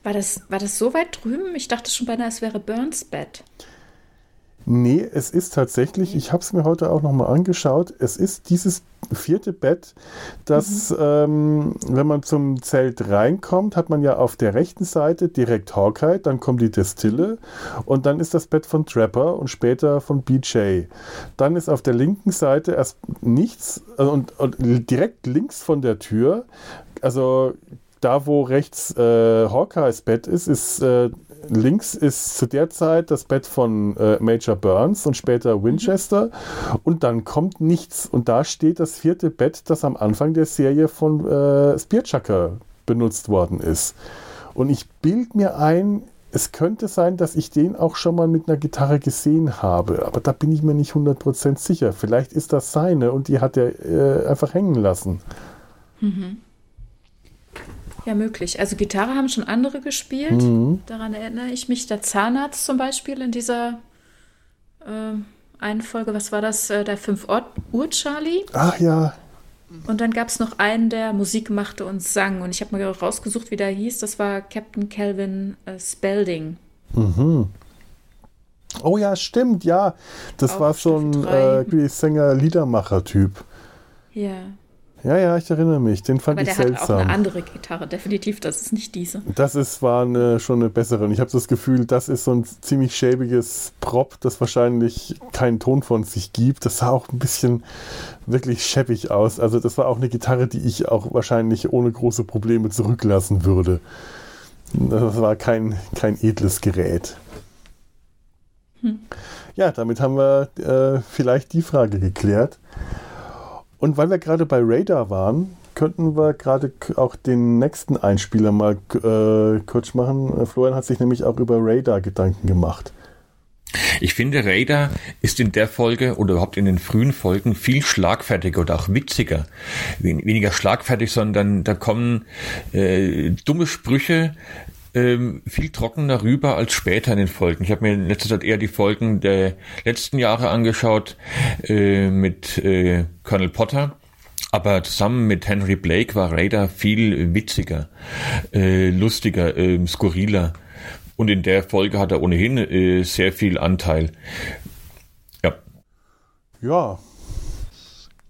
War das, war das so weit drüben? Ich dachte schon beinahe, es wäre Burns Bett. Nee, es ist tatsächlich, ich habe es mir heute auch nochmal angeschaut, es ist dieses vierte Bett, das, mhm. ähm, wenn man zum Zelt reinkommt, hat man ja auf der rechten Seite direkt Hawkeye, dann kommt die Destille und dann ist das Bett von Trapper und später von BJ. Dann ist auf der linken Seite erst nichts also und, und direkt links von der Tür, also da wo rechts äh, Hawkeyes Bett ist, ist äh, links ist zu der Zeit das Bett von äh, Major Burns und später Winchester und dann kommt nichts und da steht das vierte Bett, das am Anfang der Serie von äh, Spearchucker benutzt worden ist. Und ich bild mir ein, es könnte sein, dass ich den auch schon mal mit einer Gitarre gesehen habe, aber da bin ich mir nicht 100% sicher. Vielleicht ist das seine und die hat er äh, einfach hängen lassen. Mhm. Ja, möglich. Also Gitarre haben schon andere gespielt. Mhm. Daran erinnere ich mich. Der Zahnarzt zum Beispiel in dieser äh, einen Folge, was war das? Äh, der 5 Uhr Charlie. Ach ja. Und dann gab es noch einen, der Musik machte und sang. Und ich habe mal rausgesucht, wie der hieß. Das war Captain Calvin äh, Spelding. Mhm. Oh ja, stimmt, ja. Das Auch war so ein äh, Sänger-Liedermacher-Typ. Ja. Ja, ja, ich erinnere mich. Den fand Aber ich seltsam. Aber der hat auch eine andere Gitarre, definitiv. Das ist nicht diese. Das ist, war eine, schon eine bessere. Und ich habe das Gefühl, das ist so ein ziemlich schäbiges Prop, das wahrscheinlich keinen Ton von sich gibt. Das sah auch ein bisschen wirklich schäbig aus. Also das war auch eine Gitarre, die ich auch wahrscheinlich ohne große Probleme zurücklassen würde. Das war kein, kein edles Gerät. Hm. Ja, damit haben wir äh, vielleicht die Frage geklärt. Und weil wir gerade bei Radar waren, könnten wir gerade auch den nächsten Einspieler mal äh, kurz machen. Äh, Florian hat sich nämlich auch über Radar Gedanken gemacht. Ich finde, Radar ist in der Folge oder überhaupt in den frühen Folgen viel schlagfertiger oder auch witziger. Weniger schlagfertig, sondern da kommen äh, dumme Sprüche ähm, viel trockener rüber als später in den Folgen. Ich habe mir in letzter Zeit eher die Folgen der letzten Jahre angeschaut äh, mit äh, Colonel Potter. Aber zusammen mit Henry Blake war Raider viel witziger, äh, lustiger, äh, skurriler. Und in der Folge hat er ohnehin äh, sehr viel Anteil. Ja. Ja,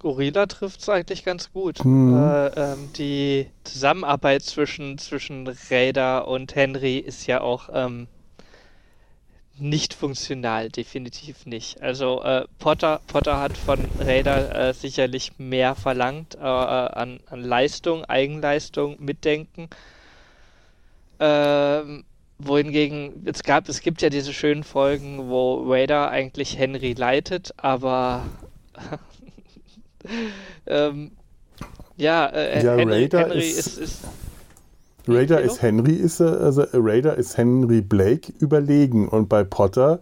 Gorilla trifft es eigentlich ganz gut. Mhm. Äh, ähm, die Zusammenarbeit zwischen, zwischen Raider und Henry ist ja auch ähm, nicht funktional, definitiv nicht. Also äh, Potter, Potter hat von Raider äh, sicherlich mehr verlangt äh, an, an Leistung, Eigenleistung, Mitdenken. Ähm, wohingegen es gab, es gibt ja diese schönen Folgen, wo Raider eigentlich Henry leitet, aber ähm, ja, äh, ja, Henry, Raider Henry ist, ist, ist Raider ist Henry ist also Raider ist Henry Blake überlegen und bei Potter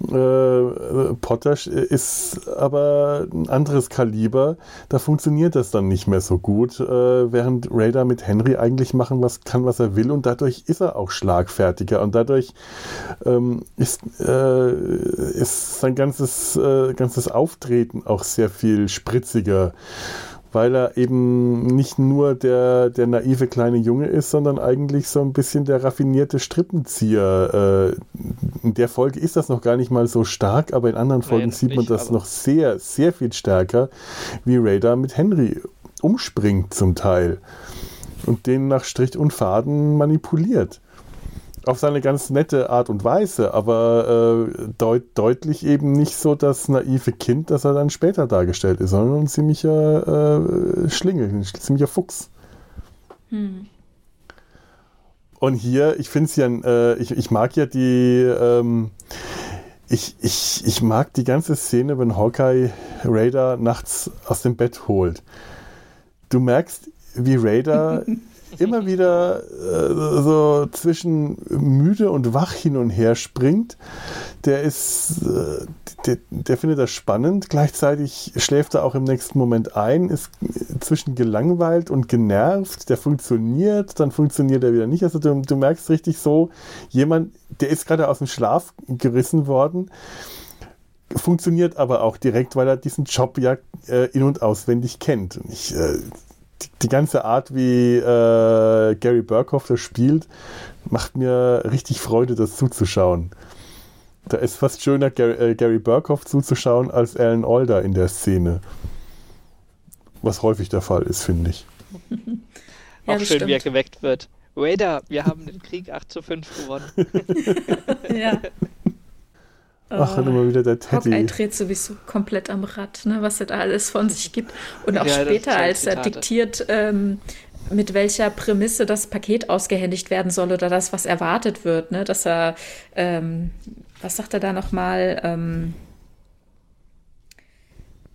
äh, Potter ist aber ein anderes Kaliber, da funktioniert das dann nicht mehr so gut, äh, während Raider mit Henry eigentlich machen was kann, was er will. Und dadurch ist er auch schlagfertiger. Und dadurch ähm, ist, äh, ist sein ganzes, äh, ganzes Auftreten auch sehr viel spritziger weil er eben nicht nur der, der naive kleine Junge ist, sondern eigentlich so ein bisschen der raffinierte Strippenzieher. Äh, in der Folge ist das noch gar nicht mal so stark, aber in anderen Folgen Nein, sieht man das noch sehr, sehr viel stärker, wie Radar mit Henry umspringt zum Teil und den nach Strich und Faden manipuliert. Auf seine ganz nette Art und Weise, aber äh, deut deutlich eben nicht so das naive Kind, das er dann später dargestellt ist, sondern ein ziemlicher äh, Schlingel, ein ziemlicher Fuchs. Hm. Und hier, ich finde es ja, äh, ich, ich mag ja die, ähm, ich, ich, ich mag die ganze Szene, wenn Hawkeye Raider nachts aus dem Bett holt. Du merkst, wie Raider immer wieder äh, so zwischen müde und wach hin und her springt. Der ist, äh, der, der, findet das spannend. Gleichzeitig schläft er auch im nächsten Moment ein, ist zwischen gelangweilt und genervt. Der funktioniert, dann funktioniert er wieder nicht. Also du, du merkst richtig so, jemand, der ist gerade aus dem Schlaf gerissen worden funktioniert aber auch direkt, weil er diesen Job ja äh, in- und auswendig kennt. Und ich, äh, die, ganze Art, wie äh, Gary Burkhoff das spielt, macht mir richtig Freude, das zuzuschauen. Da ist fast schöner, Gary, äh, Gary Burkhoff zuzuschauen, als Alan Alda in der Szene. Was häufig der Fall ist, finde ich. ja, Auch schön, stimmt. wie er geweckt wird. Raider, wir haben den Krieg 8 zu 5 gewonnen. ja. Ach, und immer wieder der Teddy. Hawkeye dreht sowieso komplett am Rad, ne, was er da alles von sich gibt. Und auch ja, später, als er diktiert, ähm, mit welcher Prämisse das Paket ausgehändigt werden soll oder das, was erwartet wird, ne, dass er, ähm, was sagt er da nochmal, ähm,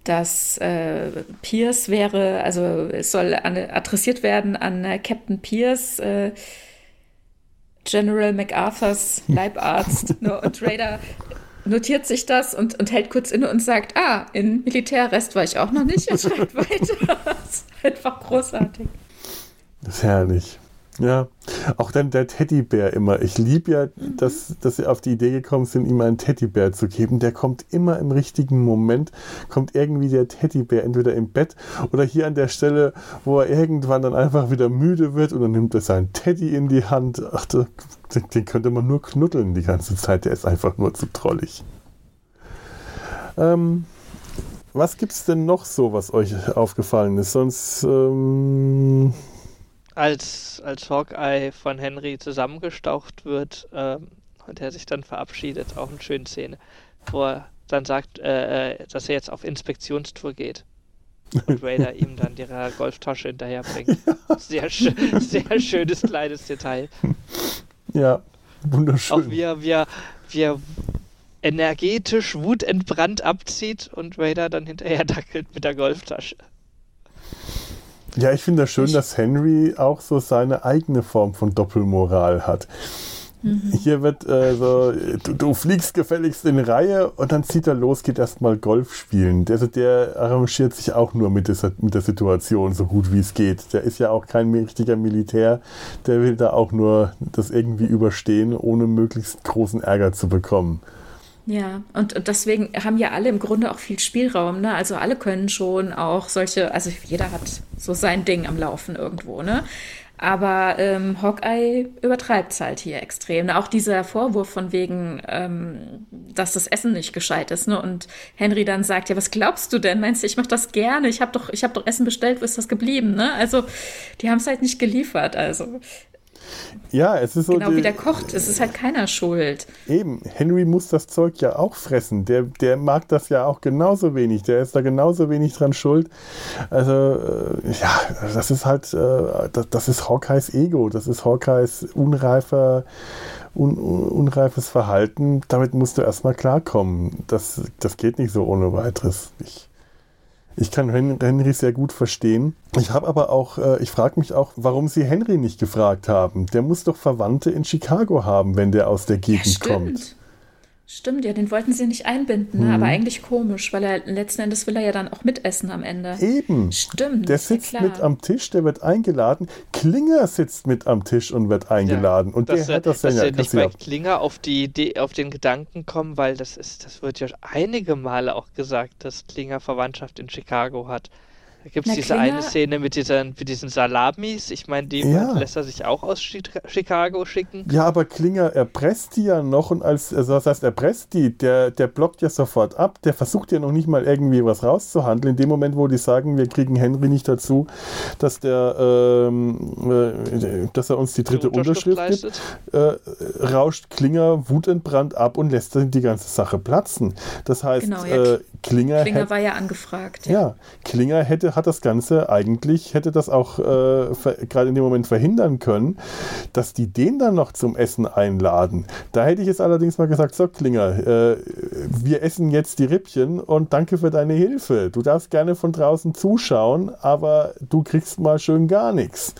dass äh, Pierce wäre, also es soll an, adressiert werden an äh, Captain Pierce, äh, General MacArthurs Leibarzt. ne, und Raider notiert sich das und, und hält kurz inne und sagt, ah, in Militärrest war ich auch noch nicht und schreibt weiter. das ist einfach großartig. Das ist herrlich. Ja, auch dann der Teddybär immer. Ich liebe ja, mhm. dass, dass sie auf die Idee gekommen sind, ihm einen Teddybär zu geben. Der kommt immer im richtigen Moment, kommt irgendwie der Teddybär entweder im Bett oder hier an der Stelle, wo er irgendwann dann einfach wieder müde wird und dann nimmt er seinen Teddy in die Hand. Ach, den, den könnte man nur knuddeln die ganze Zeit. Der ist einfach nur zu trollig. Ähm, was es denn noch so, was euch aufgefallen ist? Sonst ähm, als, als Hawkeye von Henry zusammengestaucht wird ähm, und er sich dann verabschiedet, auch eine schöne Szene, wo er dann sagt, äh, äh dass er jetzt auf Inspektionstour geht. Und Raider ihm dann ihre Golftasche hinterherbringt. Sehr, sehr schönes kleines Detail. Ja, wunderschön. Auch wie er, wie er, wie er energetisch wutentbrannt abzieht und Raider dann hinterher dackelt mit der Golftasche. Ja, ich finde das schön, dass Henry auch so seine eigene Form von Doppelmoral hat. Mhm. Hier wird äh, so, du, du, fliegst gefälligst in Reihe und dann zieht er los, geht erstmal Golf spielen. Der, also der arrangiert sich auch nur mit, dieser, mit der Situation so gut wie es geht. Der ist ja auch kein richtiger Militär, der will da auch nur das irgendwie überstehen, ohne möglichst großen Ärger zu bekommen. Ja, und deswegen haben ja alle im Grunde auch viel Spielraum, ne? Also alle können schon auch solche, also jeder hat so sein Ding am Laufen irgendwo, ne? Aber ähm, Hawkeye übertreibt es halt hier extrem. Auch dieser Vorwurf von wegen, ähm, dass das Essen nicht gescheit ist. Ne? Und Henry dann sagt, ja, was glaubst du denn? Meinst du, ich mache das gerne? Ich habe doch, hab doch Essen bestellt, wo ist das geblieben? Ne? Also die haben es halt nicht geliefert. Also ja, es ist so. Genau wie der kocht, es ist halt keiner schuld. Eben, Henry muss das Zeug ja auch fressen. Der, der mag das ja auch genauso wenig. Der ist da genauso wenig dran schuld. Also, äh, ja, das ist halt, äh, das, das, ist Hawkeyes Ego. Das ist Hawkeyes unreifer, un, unreifes Verhalten. Damit musst du erstmal klarkommen. Das, das geht nicht so ohne weiteres. Ich, ich kann Henry sehr gut verstehen. Ich habe aber auch, äh, ich frage mich auch, warum sie Henry nicht gefragt haben. Der muss doch Verwandte in Chicago haben, wenn der aus der Gegend ja, kommt. Stimmt, ja, den wollten sie nicht einbinden, ne? aber mhm. eigentlich komisch, weil er letzten Endes will er ja dann auch mitessen am Ende. Eben. Stimmt. Der sitzt ja mit am Tisch, der wird eingeladen. Klinger sitzt mit am Tisch und wird eingeladen. Ja, und der hat das dass ja, er nicht bei Klinger auf die Idee, auf den Gedanken kommen, weil das ist, das wird ja einige Male auch gesagt, dass Klinger Verwandtschaft in Chicago hat. Da gibt es diese Klinger, eine Szene mit diesen, mit diesen Salamis. Ich meine, die ja. lässt er sich auch aus Chicago schicken. Ja, aber Klinger erpresst die ja noch und als, also das heißt, erpresst die, der, der blockt ja sofort ab, der versucht ja noch nicht mal irgendwie was rauszuhandeln. In dem Moment, wo die sagen, wir kriegen Henry nicht dazu, dass der, ähm, äh, dass er uns die dritte die Unterschrift, Unterschrift gibt, äh, rauscht Klinger wutentbrannt ab und lässt dann die ganze Sache platzen. Das heißt, genau, ja. äh, Klinger, Klinger war ja angefragt. Ja, ja Klinger hätte hat das Ganze eigentlich, hätte das auch äh, gerade in dem Moment verhindern können, dass die den dann noch zum Essen einladen. Da hätte ich jetzt allerdings mal gesagt, so Klinger, äh, wir essen jetzt die Rippchen und danke für deine Hilfe. Du darfst gerne von draußen zuschauen, aber du kriegst mal schön gar nichts.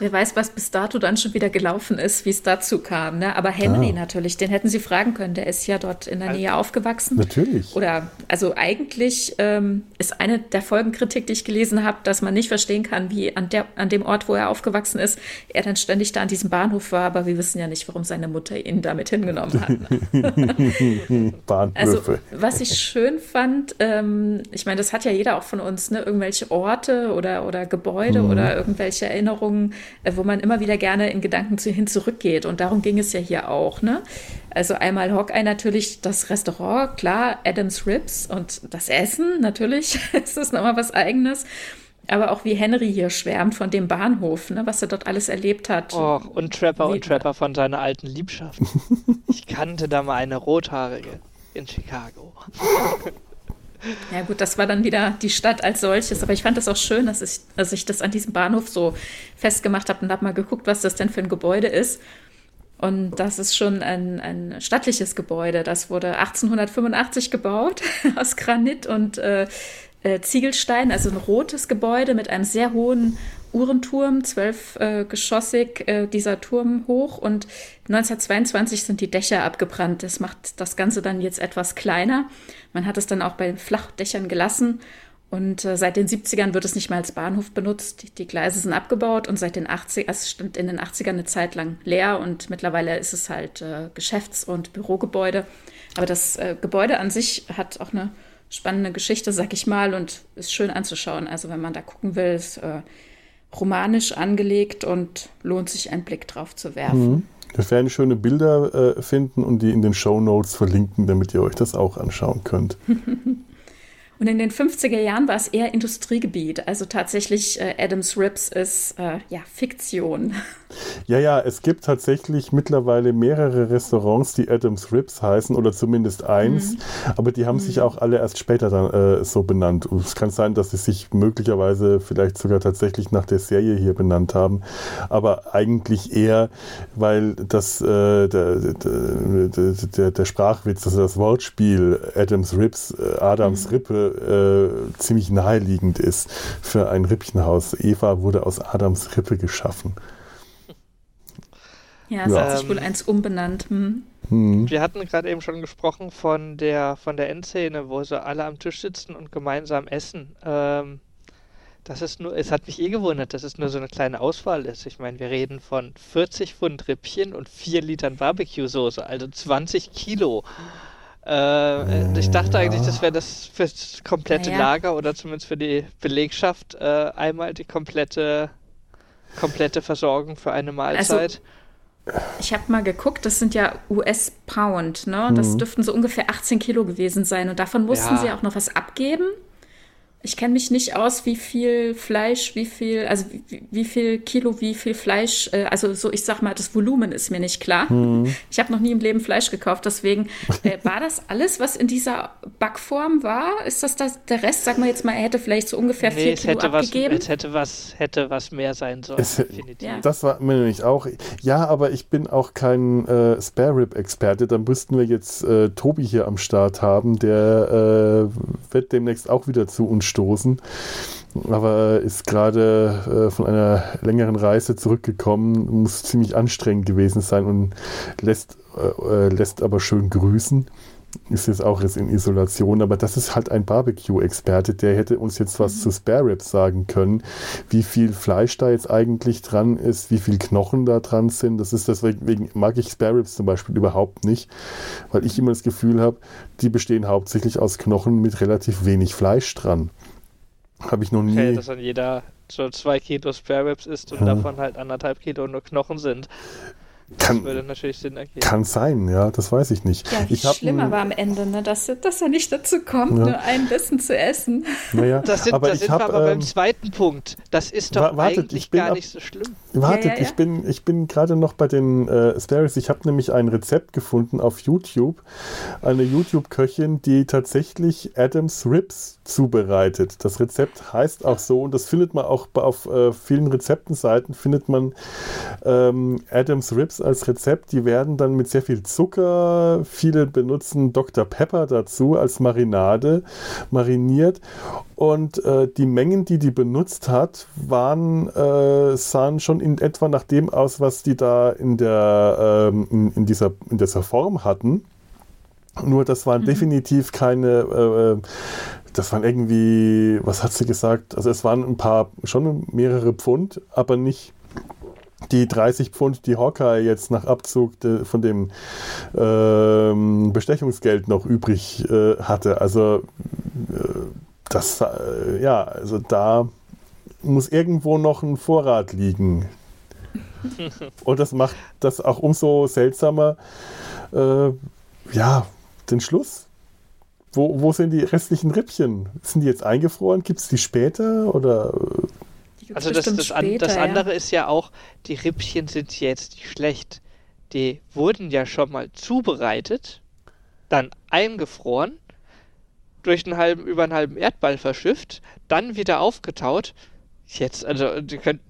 Wer weiß, was bis dato dann schon wieder gelaufen ist, wie es dazu kam. Ne? Aber Henry ah. natürlich, den hätten Sie fragen können. Der ist ja dort in der Nähe aufgewachsen. Natürlich. Oder, also eigentlich ähm, ist eine der Folgenkritik, die ich gelesen habe, dass man nicht verstehen kann, wie an, der, an dem Ort, wo er aufgewachsen ist, er dann ständig da an diesem Bahnhof war. Aber wir wissen ja nicht, warum seine Mutter ihn damit hingenommen hat. Bahnhöfe. Also, was ich schön fand, ähm, ich meine, das hat ja jeder auch von uns, ne? irgendwelche Orte oder, oder Gebäude mhm. oder irgendwelche Erinnerungen wo man immer wieder gerne in Gedanken zu, hin zurückgeht. Und darum ging es ja hier auch. Ne? Also einmal Hawkeye natürlich, das Restaurant, klar, Adams Ribs und das Essen natürlich, ist das nochmal was Eigenes. Aber auch wie Henry hier schwärmt von dem Bahnhof, ne, was er dort alles erlebt hat. Oh, und Trapper wie, und Trapper von seiner alten Liebschaft. ich kannte da mal eine Rothaarige in Chicago. Ja gut, das war dann wieder die Stadt als solches. Aber ich fand das auch schön, dass ich, dass ich das an diesem Bahnhof so festgemacht habe und habe mal geguckt, was das denn für ein Gebäude ist. Und das ist schon ein, ein stattliches Gebäude. Das wurde 1885 gebaut aus Granit und äh, äh, Ziegelstein, also ein rotes Gebäude mit einem sehr hohen Uhrenturm, zwölfgeschossig, äh, äh, dieser Turm hoch. Und 1922 sind die Dächer abgebrannt. Das macht das Ganze dann jetzt etwas kleiner. Man hat es dann auch bei Flachdächern gelassen. Und äh, seit den 70ern wird es nicht mehr als Bahnhof benutzt. Die, Gleise sind abgebaut und seit den 80 ern es stand in den 80ern eine Zeit lang leer und mittlerweile ist es halt äh, Geschäfts- und Bürogebäude. Aber das äh, Gebäude an sich hat auch eine spannende Geschichte, sag ich mal, und ist schön anzuschauen. Also wenn man da gucken will, ist äh, romanisch angelegt und lohnt sich einen Blick drauf zu werfen. Mhm. Wir werden schöne Bilder äh, finden und die in den Show Notes verlinken, damit ihr euch das auch anschauen könnt. Und in den 50er Jahren war es eher Industriegebiet. Also tatsächlich äh, Adams Ribs ist äh, ja Fiktion. Ja, ja, es gibt tatsächlich mittlerweile mehrere Restaurants, die Adams Ribs heißen oder zumindest eins, mhm. aber die haben mhm. sich auch alle erst später dann äh, so benannt. Und es kann sein, dass sie sich möglicherweise vielleicht sogar tatsächlich nach der Serie hier benannt haben, aber eigentlich eher, weil das äh, der, der, der, der, Sprachwitz, also das Wortspiel Adams Ribs, äh, Adams mhm. Rippe äh, ziemlich naheliegend ist für ein Rippchenhaus. Eva wurde aus Adams Rippe geschaffen. Ja, es ja. hat sich wohl eins umbenannt. Hm. Hm. Wir hatten gerade eben schon gesprochen von der, von der Endszene, wo sie alle am Tisch sitzen und gemeinsam essen. Ähm, das ist nur, es hat mich eh gewundert, dass es nur so eine kleine Auswahl ist. Ich meine, wir reden von 40 Pfund Rippchen und 4 Litern Barbecue-Soße, also 20 Kilo. Äh, ich dachte eigentlich, das wäre das für das komplette naja. Lager oder zumindest für die Belegschaft äh, einmal die komplette, komplette Versorgung für eine Mahlzeit. Also, ich habe mal geguckt, das sind ja US-Pound, ne? Das mhm. dürften so ungefähr 18 Kilo gewesen sein. Und davon mussten ja. sie auch noch was abgeben. Ich kenne mich nicht aus, wie viel Fleisch, wie viel, also wie, wie viel Kilo, wie viel Fleisch, äh, also so, ich sag mal, das Volumen ist mir nicht klar. Mhm. Ich habe noch nie im Leben Fleisch gekauft, deswegen äh, war das alles, was in dieser Backform war? Ist das, das der Rest? Sag mal jetzt mal, er hätte vielleicht so ungefähr nee, vier Kilo hätte abgegeben. Was, es hätte was, hätte was mehr sein sollen, es, definitiv. Ja. Das war mir nämlich auch. Ja, aber ich bin auch kein äh, Spare Rib Experte. Dann müssten wir jetzt äh, Tobi hier am Start haben, der äh, wird demnächst auch wieder zu uns stoßen. Aber ist gerade äh, von einer längeren Reise zurückgekommen, muss ziemlich anstrengend gewesen sein und lässt, äh, lässt aber schön grüßen ist jetzt auch jetzt in Isolation, aber das ist halt ein Barbecue-Experte, der hätte uns jetzt was mhm. zu Spare Ribs sagen können, wie viel Fleisch da jetzt eigentlich dran ist, wie viel Knochen da dran sind. Das ist deswegen mag ich Spare Ribs zum Beispiel überhaupt nicht, weil ich immer das Gefühl habe, die bestehen hauptsächlich aus Knochen mit relativ wenig Fleisch dran. Habe ich noch nie. Okay, dass dann jeder so zwei Kilo Spare Ribs isst und Ja. davon halt anderthalb Kilo nur Knochen sind. Das Kann, würde natürlich Sinn ergeben. kann sein, ja, das weiß ich nicht. Ja, wie ich schlimm aber am Ende, ne? dass, dass er nicht dazu kommt, Ja. nur ein Bissen zu essen. Naja, Das sind, aber da ich sind hab, wir aber beim ähm, zweiten Punkt. Das ist doch wa- wartet, eigentlich ich bin gar ab- nicht so schlimm. Wartet, Ja, ja, ja. ich bin, ich bin gerade noch bei den äh, Spares. Ich habe nämlich ein Rezept gefunden auf YouTube. Eine YouTube-Köchin, die tatsächlich Adams Ribs zubereitet. Das Rezept heißt auch so und das findet man auch auf äh, vielen Rezeptenseiten, findet man ähm, Adams Ribs als Rezept. Die werden dann mit sehr viel Zucker, viele benutzen Dr. Pepper dazu als Marinade, mariniert. Und äh, die Mengen, die die benutzt hat, waren, äh, sahen schon in etwa nach dem aus, was die da in, der, ähm, in, in, dieser, in dieser Form hatten. Nur das waren definitiv keine, äh, äh, das waren irgendwie, was hat sie gesagt? Also es waren ein paar, schon mehrere Pfund, aber nicht die 30 Pfund, die Hawkeye jetzt nach Abzug de, von dem ähm, Bestechungsgeld noch übrig äh, hatte. Also äh, das, äh, ja, also da muss irgendwo noch ein Vorrat liegen. Und das macht das auch umso seltsamer, äh, ja, den Schluss. Wo, wo sind die restlichen Rippchen? Sind die jetzt eingefroren? Gibt es die später? Oder äh, Also das, das, später, das ja. andere ist ja auch, die Rippchen sind jetzt nicht schlecht. Die wurden ja schon mal zubereitet, dann eingefroren, durch einen halben, über einen halben Erdball verschifft, dann wieder aufgetaut. Jetzt, also die können, das,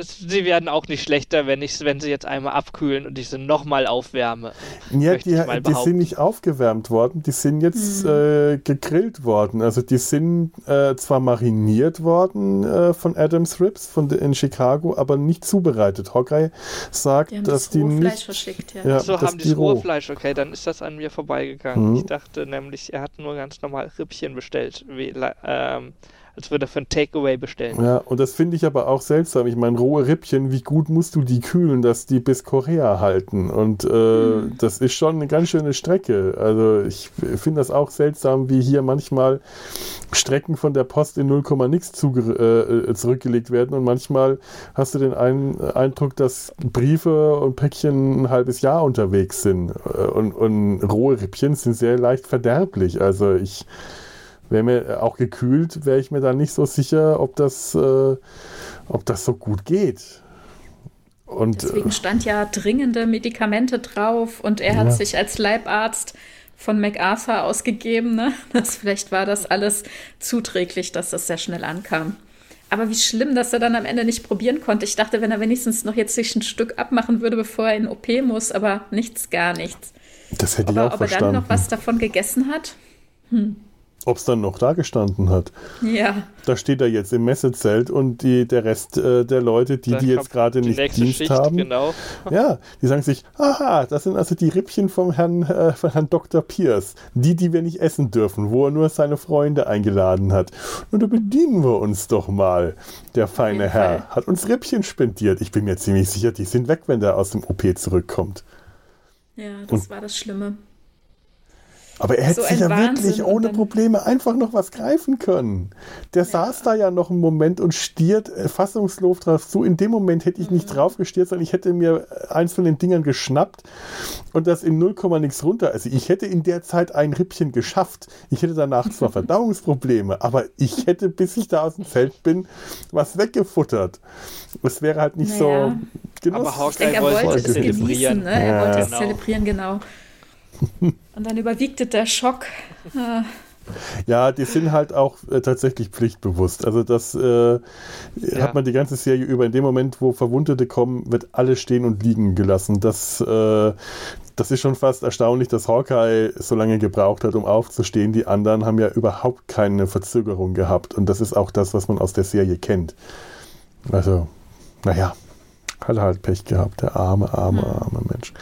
sie werden auch nicht schlechter, wenn ich, wenn sie jetzt einmal abkühlen und ich sie nochmal aufwärme. Ja, die, ich mal die sind nicht aufgewärmt worden, die sind jetzt Mhm. äh, gegrillt worden. Also die sind äh, zwar mariniert worden äh, von Adams Ribs von de, in Chicago, aber nicht zubereitet. Hawkeye sagt, Die dass das die Rohfleisch nicht. verschickt, ja. Ja, so das haben die das roh. rohe Fleisch, okay, dann ist das an mir vorbeigegangen. Mhm. Ich dachte nämlich, er hat nur ganz normal Rippchen bestellt, wie, ähm, als würde er für ein Takeaway bestellen. Ja, und das finde ich aber auch seltsam. Ich meine, rohe Rippchen, wie gut musst du die kühlen, dass die bis Korea halten? Und äh, Mhm. das ist schon eine ganz schöne Strecke. Also ich finde das auch seltsam, wie hier manchmal Strecken von der Post in 0, nix zuge- äh, zurückgelegt werden. Und manchmal hast du den ein Eindruck, dass Briefe und Päckchen ein halbes Jahr unterwegs sind. Äh, Und, und rohe Rippchen sind sehr leicht verderblich. Also ich wäre mir auch gekühlt, wäre ich mir da nicht so sicher, ob das, äh, ob das so gut geht. Und äh, Deswegen stand ja dringende Medikamente drauf und er hat Ja. sich als Leibarzt von MacArthur ausgegeben. Ne? Das, vielleicht war das alles zuträglich, dass das sehr schnell ankam. Aber wie schlimm, dass er dann am Ende nicht probieren konnte. Ich dachte, wenn er wenigstens noch jetzt sich ein Stück abmachen würde, bevor er in OP muss, aber nichts, gar nichts. das hätte Ob ich er, auch ob er dann verstanden. noch was davon gegessen hat? Ob es dann noch da gestanden hat. Ja, Da steht er jetzt im Messezelt und die, der Rest äh, der Leute, die, Da die jetzt gerade die nicht nächste Dienst Schicht, haben, Genau. ja, die sagen sich, aha, das sind also die Rippchen vom Herrn, äh, von Herrn Dr. Pierce, die, die wir nicht essen dürfen, wo er nur seine Freunde eingeladen hat. Und da bedienen wir uns doch mal. Der feine Herr hat uns Rippchen spendiert. Ich bin mir ziemlich sicher, die sind weg, wenn der aus dem OP zurückkommt. ja, das Und- war das Schlimme. Aber er hätte So sich ja Wahnsinn wirklich ohne Probleme einfach noch was greifen können. Der saß da ja noch einen Moment und stiert äh, fassungslos drauf zu. In dem Moment hätte ich Mhm. nicht drauf gestiert, sondern ich hätte mir eins von den Dingern geschnappt und das in 0, nix runter. Also ich hätte in der Zeit ein Rippchen geschafft. Ich hätte danach zwar Verdauungsprobleme, aber ich hätte, bis ich da aus dem Feld bin, was weggefuttert. Es wäre halt nicht Naja. so Genuss. Aber er wollte wollte es zelebrieren. genießen. Ne? Er Ja. wollte es Genau. zelebrieren, genau. Und dann überwiegte der Schock. Äh, Ja, die sind halt auch äh, tatsächlich pflichtbewusst. Also das äh, hat man die ganze Serie über. In dem Moment, wo Verwundete kommen, wird alles stehen und liegen gelassen. Das, äh, das ist schon fast erstaunlich, dass Hawkeye so lange gebraucht hat, um aufzustehen. Die anderen haben ja überhaupt keine Verzögerung gehabt. Und das ist auch das, was man aus der Serie kennt. Also, naja, hat er halt Pech gehabt, der arme, arme, arme Mensch.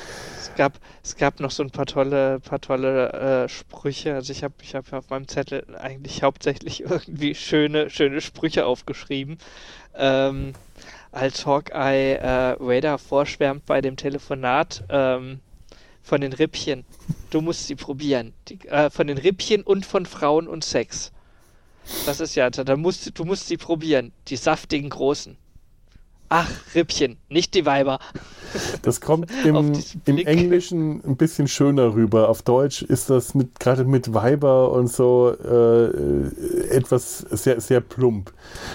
Es gab, es gab noch so ein paar tolle, paar tolle äh, Sprüche. Also ich habe ich hab auf meinem Zettel eigentlich hauptsächlich irgendwie schöne, schöne Sprüche aufgeschrieben. Ähm, als Hawkeye äh, Raider vorschwärmt bei dem Telefonat ähm, von den Rippchen. Du musst sie probieren. Die, äh, von den Rippchen und von Frauen und Sex. Das ist ja, da musst, du musst sie probieren. Die saftigen Großen. Ach, Rippchen, nicht die Weiber. Das kommt im, im Englischen ein bisschen schöner rüber. Auf Deutsch ist das mit, gerade mit Weiber und so äh, etwas sehr, sehr plump.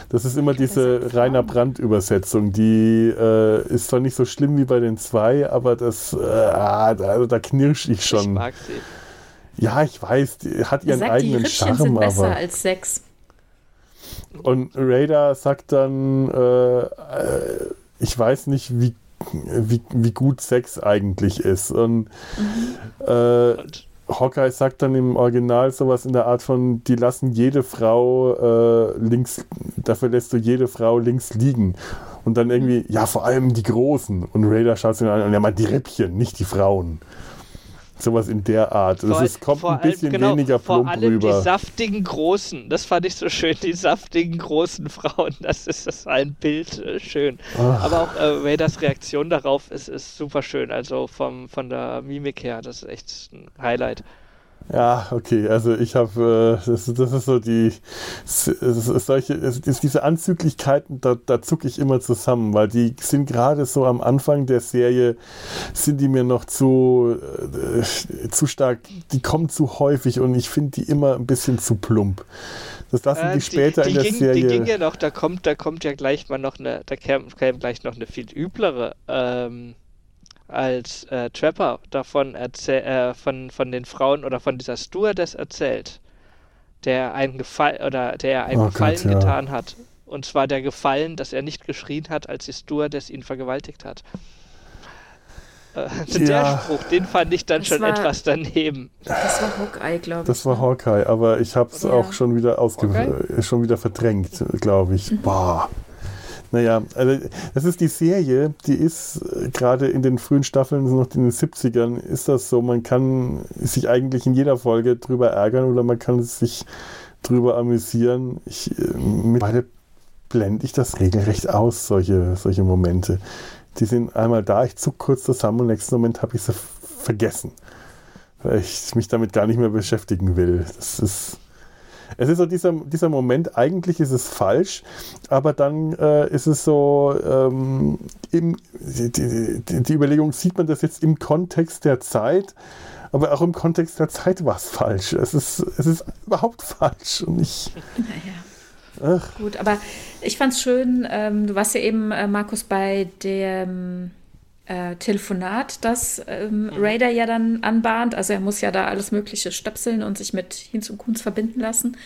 Das ist immer diese Rainer Brandt-Übersetzung. Die äh, ist zwar nicht so schlimm wie bei den zwei, aber das, äh, ah, da, da knirsch ich schon. Ich mag sie. Ja, ich weiß, die hat ihren Sagt, eigenen die Charme. Sind besser aber als Sex. Und Raider sagt dann, äh, äh, ich weiß nicht, wie, wie, wie gut Sex eigentlich ist. Und mhm. äh, Hawkeye sagt dann im Original sowas in der Art von, die lassen jede Frau äh, links, dafür lässt du jede Frau links liegen. Und dann irgendwie, ja, vor allem die Großen. Und Raider schaut sich an und er meint die Rippchen, nicht die Frauen. Sowas in der Art. Vor, es kommt ein bisschen allem, genau, weniger plump vor allem rüber. Die saftigen Großen, das fand ich so schön, die saftigen großen Frauen, das ist, das ein Bild äh, schön. Ach. Aber auch äh, Vaders Reaktion darauf ist, ist super schön, also vom, von der Mimik her, das ist echt ein Highlight. Ja, okay, also ich habe, äh, das, das, ist so die, solche, ist diese Anzüglichkeiten, da, da zucke ich immer zusammen, weil die sind gerade so am Anfang der Serie, sind die mir noch zu, äh, zu stark, die kommen zu häufig und ich finde die immer ein bisschen zu plump. Das lassen äh, die später die, die in der ging, Serie. Die ging ja noch, da kommt, da kommt ja gleich mal noch eine, da käme gleich noch eine viel üblere, ähm, als äh, Trapper davon erzähl, äh, von, von den Frauen oder von dieser Stewardess erzählt, der einen Gefallen oder der einen oh Gefallen Gott, ja. getan hat. Und zwar der Gefallen, dass er nicht geschrien hat, als die Stewardess ihn vergewaltigt hat. Äh, ja. Der Spruch, den fand ich dann das schon war, etwas daneben. Das war Hawkeye, glaube ich. Das war ne? Hawkeye, aber ich habe es ja. auch schon wieder ausge schon wieder verdrängt, glaube ich. Mhm. Boah. Naja, also das ist die Serie, die ist äh, gerade in den frühen Staffeln, noch in den 70ern, ist das so, man kann sich eigentlich in jeder Folge drüber ärgern oder man kann sich drüber amüsieren. Ich, äh, mittlerweile blende ich das regelrecht aus, solche, solche Momente. Die sind einmal da, ich zuck kurz zusammen und im nächsten Moment habe ich sie vergessen, weil ich mich damit gar nicht mehr beschäftigen will. Das ist es ist so dieser, dieser Moment, eigentlich ist es falsch, aber dann äh, ist es so, ähm, im, die, die, die, Überlegung, sieht man das jetzt im Kontext der Zeit, aber auch im Kontext der Zeit war es falsch. Es ist, es ist überhaupt falsch und ich. Naja. Ach. Gut, aber ich fand es schön, ähm, du warst ja eben, äh, Markus, bei dem äh, Telefonat, das ähm, mhm. Raider ja dann anbahnt. Also er muss ja da alles Mögliche stöpseln und sich mit Hinz und Kunz verbinden lassen.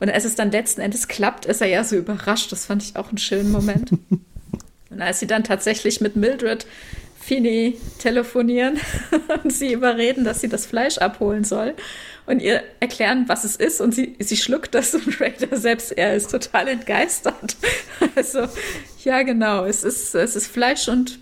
Und als es dann letzten Endes klappt, ist er ja so überrascht. Das fand ich auch einen schönen Moment. und als sie dann tatsächlich mit Mildred Fini telefonieren und sie überreden, dass sie das Fleisch abholen soll und ihr erklären, was es ist und sie, sie schluckt das und Raider selbst, er ist total entgeistert. Also, ja genau, es ist, es ist Fleisch und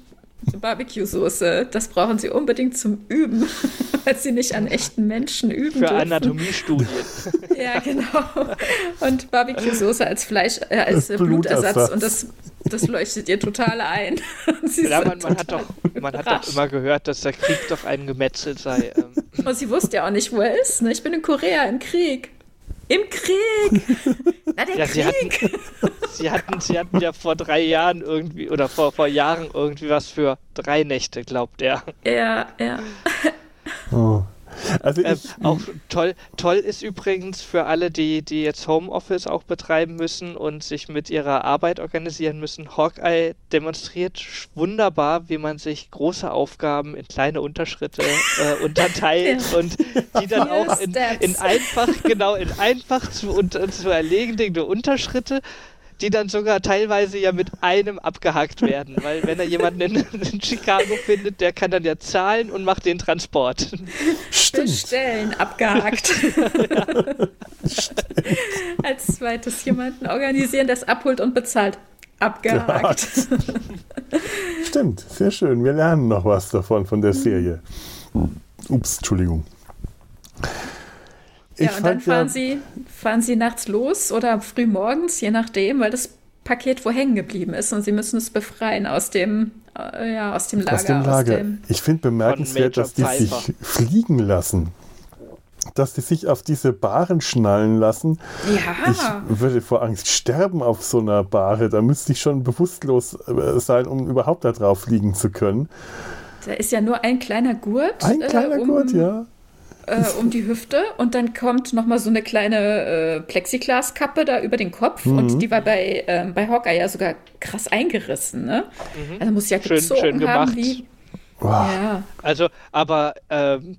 Barbecue-Soße, das brauchen sie unbedingt zum Üben, weil sie nicht an echten Menschen üben Für dürfen. Anatomie-Studien. ja, genau. Und Barbecue-Soße als Fleisch, äh, als Blutersatz und das, das leuchtet ihr total ein. ja, man, man hat doch, man hat doch immer gehört, dass der Krieg doch ein Gemetzel sei. Ähm. Und sie wusste ja auch nicht, wo er ist. Ne? Ich bin in Korea im Krieg. Im Krieg! Na, der ja, Krieg! Sie hatten, sie, hatten, sie hatten ja vor drei Jahren irgendwie, oder vor, vor Jahren irgendwie was für drei Nächte, glaubt er. Ja, ja. Oh. Also ähm, auch toll, toll ist übrigens für alle, die, die jetzt Homeoffice auch betreiben müssen und sich mit ihrer Arbeit organisieren müssen. Hawkeye demonstriert wunderbar, wie man sich große Aufgaben in kleine Unterschritte äh, unterteilt ja. und die dann auch in, in, einfach, genau, in einfach zu, unter, zu erlegende Unterschritte die dann sogar teilweise ja mit einem abgehakt werden, weil wenn er jemanden in, in, Chicago findet, der kann dann ja zahlen und macht den Transport. Stimmt. Bestellen, abgehakt. Als zweites jemanden organisieren, das abholt und bezahlt. Abgehakt. Stimmt, sehr schön. Wir lernen noch was davon, von der Serie. Ups, Entschuldigung. Ich ja, und dann fahren, ja, sie, fahren sie nachts los oder früh morgens, je nachdem, weil das Paket wo hängen geblieben ist und sie müssen es befreien aus dem, äh, ja, aus dem Lager. Aus dem Lager. Aus dem ich finde bemerkenswert, dass die sich fliegen lassen. dass die sich auf diese Bahren schnallen lassen. Ja. Ich würde vor Angst sterben auf so einer Bahre. Da müsste ich schon bewusstlos äh, sein, um überhaupt da drauf liegen zu können. Da ist ja nur ein kleiner Gurt. Ein kleiner äh, um, Gurt, ja. Äh, um die Hüfte und dann kommt nochmal so eine kleine äh, Plexiglaskappe da über den Kopf Mhm. und die war bei, ähm, bei Hawkeye ja sogar krass eingerissen, ne? Also muss ja Schön- gezogen schön haben gemacht. wie. Wow. Ja. Also, aber ähm,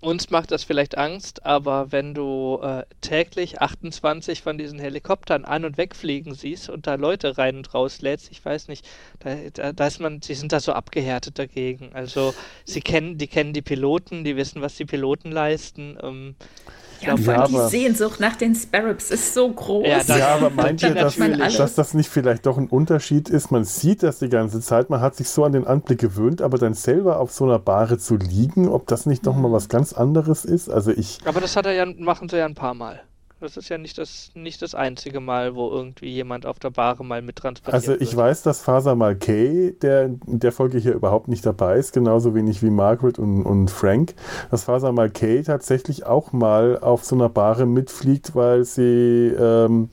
uns macht das vielleicht Angst, aber wenn du äh, täglich 28 von diesen Helikoptern an- und wegfliegen siehst und da Leute rein und raus lädst, ich weiß nicht, da, da, da ist man, sie sind da so abgehärtet dagegen. Also sie kennen, die kennen die Piloten, die wissen, was die Piloten leisten. Ähm, Ja, Ja, allem die aber- Sehnsucht nach den Sparrows ist so groß. Ja, das- Ja, aber meint ihr, dass, dass das nicht vielleicht doch ein Unterschied ist? Man sieht das die ganze Zeit, man hat sich so an den Anblick gewöhnt, aber dann selber auf so einer Bahre zu liegen, ob das nicht doch mal was ganz anderes ist? Also ich, aber das hat er ja, machen sie ja ein paar Mal. Das ist ja nicht das, nicht das einzige Mal, wo irgendwie jemand auf der Bahre mal mit transportiert also ich wird. weiß, dass Faser Malkay, der in der Folge hier überhaupt nicht dabei ist, genauso wenig wie Margaret und, und Frank, dass Faser Malkay tatsächlich auch mal auf so einer Bahre mitfliegt, weil sie ähm,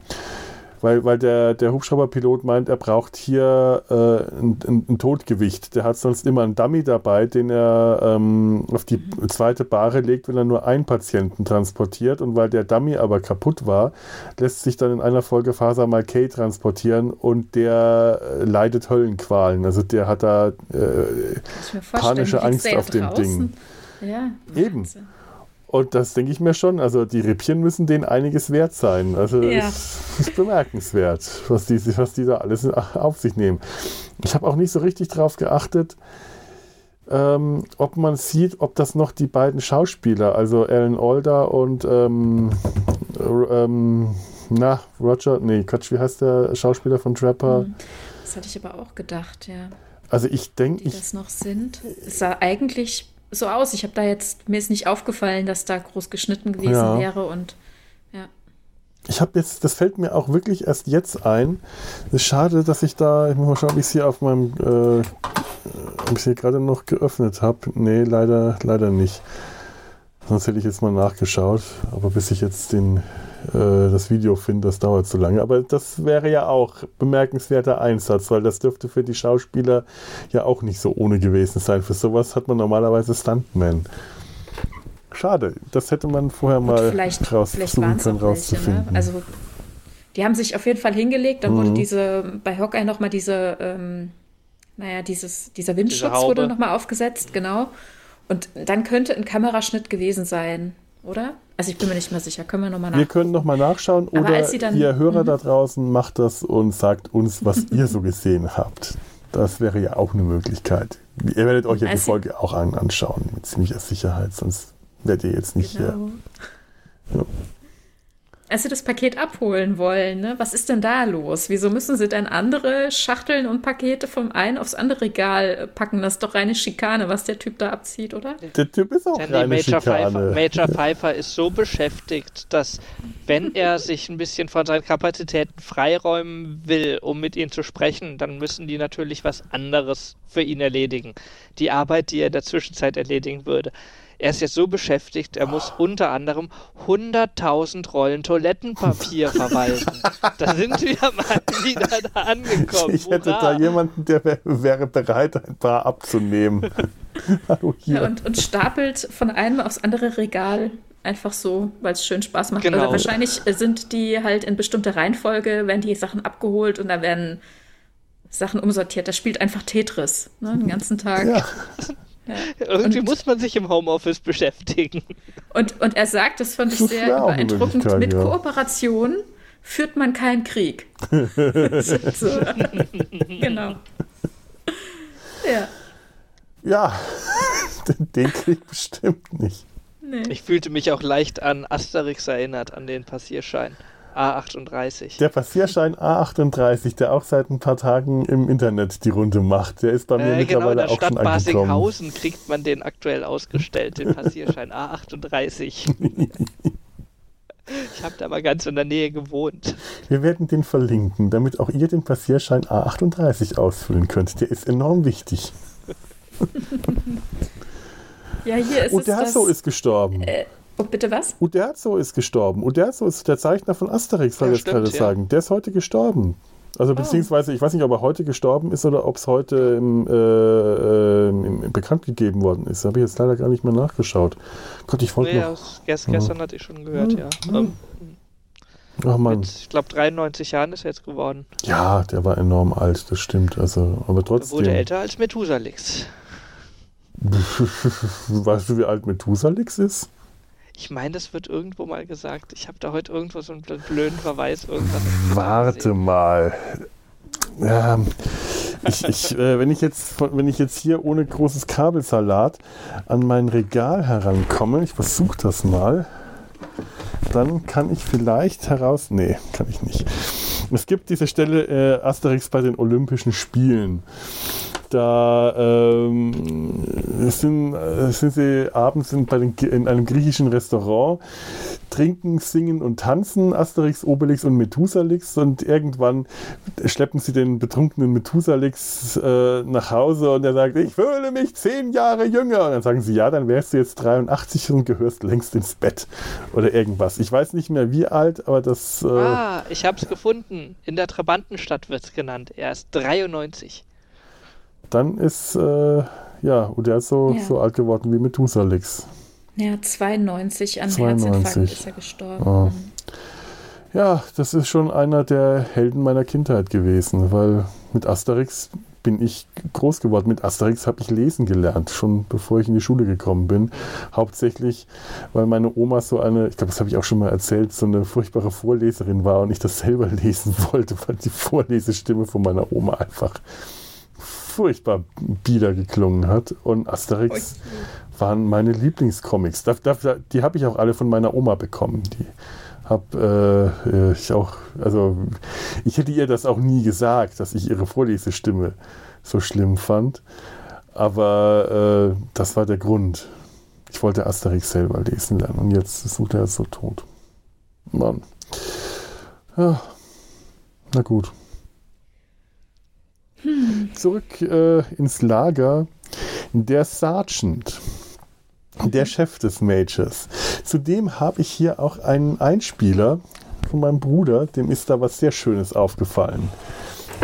weil, weil der, der Hubschrauberpilot meint, er braucht hier äh, ein, ein, ein Totgewicht. Der hat sonst immer einen Dummy dabei, den er ähm, auf die zweite Bahre legt, wenn er nur einen Patienten transportiert. Und weil der Dummy aber kaputt war, lässt sich dann in einer Folge Faser Malkay transportieren und der äh, leidet Höllenqualen. Also der hat da äh, panische Angst auf dem draußen. Ja, Eben. Wahnsinn. Und das denke ich mir schon. Also die Rippchen müssen denen einiges wert sein. Also Ja. es ist bemerkenswert, was die, was die da alles auf sich nehmen. Ich habe auch nicht so richtig drauf geachtet, ähm, ob man sieht, ob das noch die beiden Schauspieler, also Alan Alda und ähm, ähm, na, Roger, nee, Quatsch, wie heißt der Schauspieler von Trapper? Das hatte ich aber auch gedacht, ja. Also ich denke, ich das noch sind. Es sah eigentlich so aus. Ich habe da jetzt, mir ist nicht aufgefallen, dass da groß geschnitten gewesen Ja. wäre und ja. Ich habe jetzt, das fällt mir auch wirklich erst jetzt ein. Es ist schade, dass ich da, ich muss mal schauen, ob ich es hier auf meinem, äh, ob ich es hier gerade noch geöffnet habe. Nee, leider, leider nicht. Sonst hätte ich jetzt mal nachgeschaut. Aber bis ich jetzt den, äh, das Video finde, das dauert zu lange. Aber das wäre ja auch bemerkenswerter Einsatz, weil das dürfte für die Schauspieler ja auch nicht so ohne gewesen sein. Für sowas hat man normalerweise Stuntman. Schade, das hätte man vorher Und mal vielleicht, raus vielleicht versuchen waren es können auch welche. rauszufinden. Ne? Also die haben sich auf jeden Fall hingelegt. Dann Mhm. wurde diese, bei Hawkeye nochmal diese, ähm, naja, dieses, dieser Windschutz Haube. wurde nochmal aufgesetzt, genau. Und dann könnte ein Kameraschnitt gewesen sein, oder? Also ich bin mir nicht mehr sicher. Können wir nochmal Wir nach. können nochmal nachschauen Aber oder dann- ihr Hörer Mhm. da draußen macht das und sagt uns, was ihr so gesehen habt. Das wäre ja auch eine Möglichkeit. Ihr werdet euch ja die Als sie- Folge auch an, anschauen, mit ziemlicher Sicherheit, sonst werdet ihr jetzt nicht Genau. hier. Ja. Als sie das Paket abholen wollen, ne? was ist denn da los? Wieso müssen sie dann andere Schachteln und Pakete vom einen aufs andere Regal packen? Das ist doch reine Schikane, was der Typ da abzieht, oder? Der Typ ist auch reine Major Pfeiffer, Schikane. Major Pfeiffer ist so beschäftigt, dass wenn er sich ein bisschen von seinen Kapazitäten freiräumen will, um mit ihnen zu sprechen, dann müssen die natürlich was anderes für ihn erledigen. Die Arbeit, die er in der Zwischenzeit erledigen würde. Er ist jetzt so beschäftigt, er muss unter anderem 100.000 Rollen Toilettenpapier verwalten. Da sind wir mal wieder da angekommen. Ich hätte Hurra! da jemanden, der wär, wäre bereit, ein paar abzunehmen. Hallo hier. Ja, und, und stapelt von einem aufs andere Regal einfach so, weil es schön Spaß macht. Genau. Oder wahrscheinlich sind die halt in bestimmter Reihenfolge, werden die Sachen abgeholt und da werden Sachen umsortiert. Da spielt einfach Tetris ne, den ganzen Tag. Ja. Irgendwie Und- muss man sich im Homeoffice beschäftigen. Und, und er sagt, das fand ich Das sehr beeindruckend, mit ja. Kooperation führt man keinen Krieg. so. genau. Ja, ja, den, den Krieg bestimmt nicht. nee. Ich fühlte mich auch leicht an Asterix erinnert, an den Passierschein. A38. Der Passierschein A38, der auch seit ein paar Tagen im Internet die Runde macht, der ist bei mir äh, genau, in mittlerweile der auch Stadt schon angekommen. Barsinghausen kriegt man den aktuell ausgestellt, den Passierschein A38. ich habe da mal ganz in der Nähe gewohnt. Wir werden den verlinken, damit auch ihr den Passierschein A38 ausfüllen könnt. Der ist enorm wichtig. Ja, hier ist Und es der das, Hasso ist gestorben. Äh, Oh, bitte was? Uderzo ist gestorben. Uderzo ist der Zeichner von Asterix, soll Ja, ich jetzt gerade ja. sagen. Der ist heute gestorben. Also beziehungsweise, ich weiß nicht, ob er heute gestorben ist oder ob es heute im, äh, äh, im, im bekannt gegeben worden ist. Habe ich jetzt leider gar nicht mehr nachgeschaut. Gott, ich wollte Nee, noch. gest, gestern hatte ich schon gehört, ja. Mhm. Ähm, Ach Mann. mit, ich glaube, 93 Jahren ist er jetzt geworden. Ja, der war enorm alt, das stimmt. Also, aber Er wurde trotzdem. älter als Methusalix. weißt du, wie alt Methusalix ist? Ich meine, das wird irgendwo mal gesagt. Ich habe da heute irgendwo so einen bl- blöden Verweis. Irgendwas Warte mal. Ja, ich, ich, äh, wenn, ich jetzt, wenn ich jetzt hier ohne großes Kabelsalat an mein Regal herankomme, ich versuche das mal, dann kann ich vielleicht heraus. Nee, kann ich nicht. Es gibt diese Stelle äh, Asterix bei den Olympischen Spielen. Da ähm, sind, äh, sind sie abends in, den, in einem griechischen Restaurant, trinken, singen und tanzen, Asterix, Obelix und Methusalix und irgendwann schleppen sie den betrunkenen Methusalix äh, nach Hause und er sagt, ich fühle mich zehn Jahre jünger. Und dann sagen sie, ja, dann wärst du jetzt 83 und gehörst längst ins Bett oder irgendwas. Ich weiß nicht mehr wie alt, aber das... Äh, Ah, ich habe es gefunden. In der Trabantenstadt wird es genannt. Er ist 93. Dann ist, äh, ja, und ist so, Ja. so alt geworden wie Methusalix. Ja, 92 an 92. Herzinfarkt ist er gestorben. Ah. Ja, das ist schon einer der Helden meiner Kindheit gewesen, weil mit Asterix bin ich groß geworden. Mit Asterix habe ich lesen gelernt, schon bevor ich in die Schule gekommen bin. Hauptsächlich, weil meine Oma so eine, ich glaube, das habe ich auch schon mal erzählt, so eine furchtbare Vorleserin war und ich das selber lesen wollte, weil die Vorlesestimme von meiner Oma einfach furchtbar bieder geklungen hat. Und Asterix waren meine Lieblingscomics. Da, da, die habe ich auch alle von meiner Oma bekommen. Die habe äh, ich auch, also ich hätte ihr das auch nie gesagt, dass ich ihre Vorlesestimme so schlimm fand. Aber äh, das war der Grund. Ich wollte Asterix selber lesen lernen und jetzt ist er so tot. Mann. Ja, na gut. Zurück äh, ins Lager. Der Sergeant, der Chef des Majors. Zudem habe ich hier auch einen Einspieler von meinem Bruder, dem ist da was sehr Schönes aufgefallen.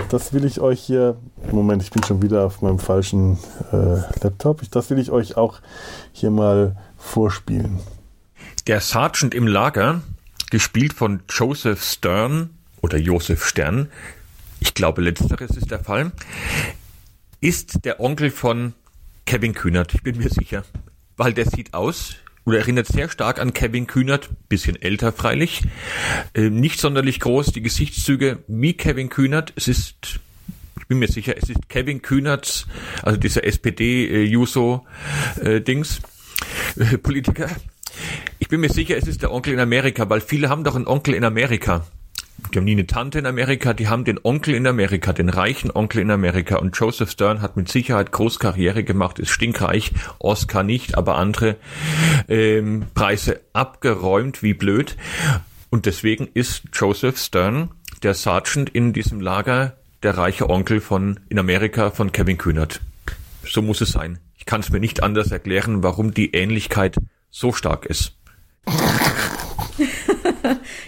Das will ich euch hier, Moment, ich bin schon wieder auf meinem falschen äh, Laptop. Das will ich euch auch hier mal vorspielen. Der Sergeant im Lager, gespielt von Joseph Stern oder Joseph Stern, ich glaube letzteres ist der Fall, ist der Onkel von Kevin Kühnert, ich bin mir sicher. Weil der sieht aus oder erinnert sehr stark an Kevin Kühnert, bisschen älter freilich, äh, nicht sonderlich groß, die Gesichtszüge wie Kevin Kühnert. Es ist, ich bin mir sicher, es ist Kevin Kühnerts, also dieser SPD-Juso-Dings, äh, Politiker. Ich bin mir sicher, es ist der Onkel in Amerika, weil viele haben doch einen Onkel in Amerika. Die haben nie eine Tante in Amerika, die haben den Onkel in Amerika, den reichen Onkel in Amerika. Und Joseph Stern hat mit Sicherheit groß Karriere gemacht, ist stinkreich, Oscar nicht, aber andere ähm, Preise abgeräumt, wie blöd. Und deswegen ist Joseph Stern, der Sergeant in diesem Lager, der reiche Onkel von in Amerika von Kevin Kühnert. So muss es sein. Ich kann es mir nicht anders erklären, warum die Ähnlichkeit so stark ist.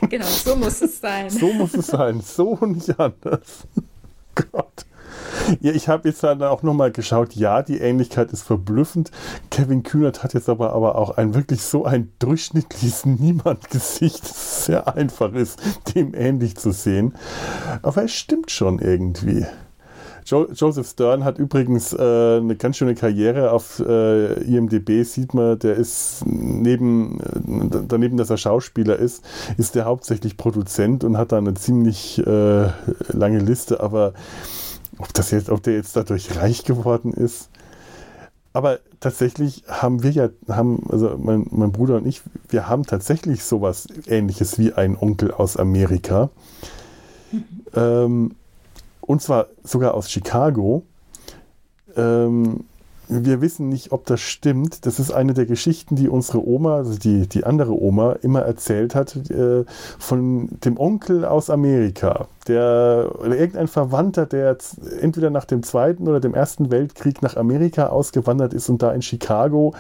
Genau, so muss es sein. So muss es sein, so und nicht anders. Gott. Ja, ich habe jetzt dann auch nochmal geschaut. Ja, die Ähnlichkeit ist verblüffend. Kevin Kühnert hat jetzt aber, aber auch ein wirklich so ein durchschnittliches Niemand-Gesicht, das sehr einfach ist, dem ähnlich zu sehen. Aber es stimmt schon irgendwie. Jo Joseph Stern hat übrigens äh, eine ganz schöne Karriere auf äh, IMDb, sieht man, der ist neben, äh, daneben, dass er Schauspieler ist, ist der hauptsächlich Produzent und hat da eine ziemlich äh, lange Liste, aber ob das jetzt, ob der jetzt dadurch reich geworden ist. Aber tatsächlich haben wir ja, haben, also mein, mein Bruder und ich, wir haben tatsächlich sowas ähnliches wie einen Onkel aus Amerika. Ähm, und zwar sogar aus Chicago. Ähm, wir wissen nicht, ob das stimmt. Das ist eine der Geschichten, die unsere Oma, also die, die andere Oma, immer erzählt hat, äh, von dem Onkel aus Amerika, der oder irgendein Verwandter, der entweder nach dem Zweiten oder dem Ersten Weltkrieg nach Amerika ausgewandert ist und da in Chicago.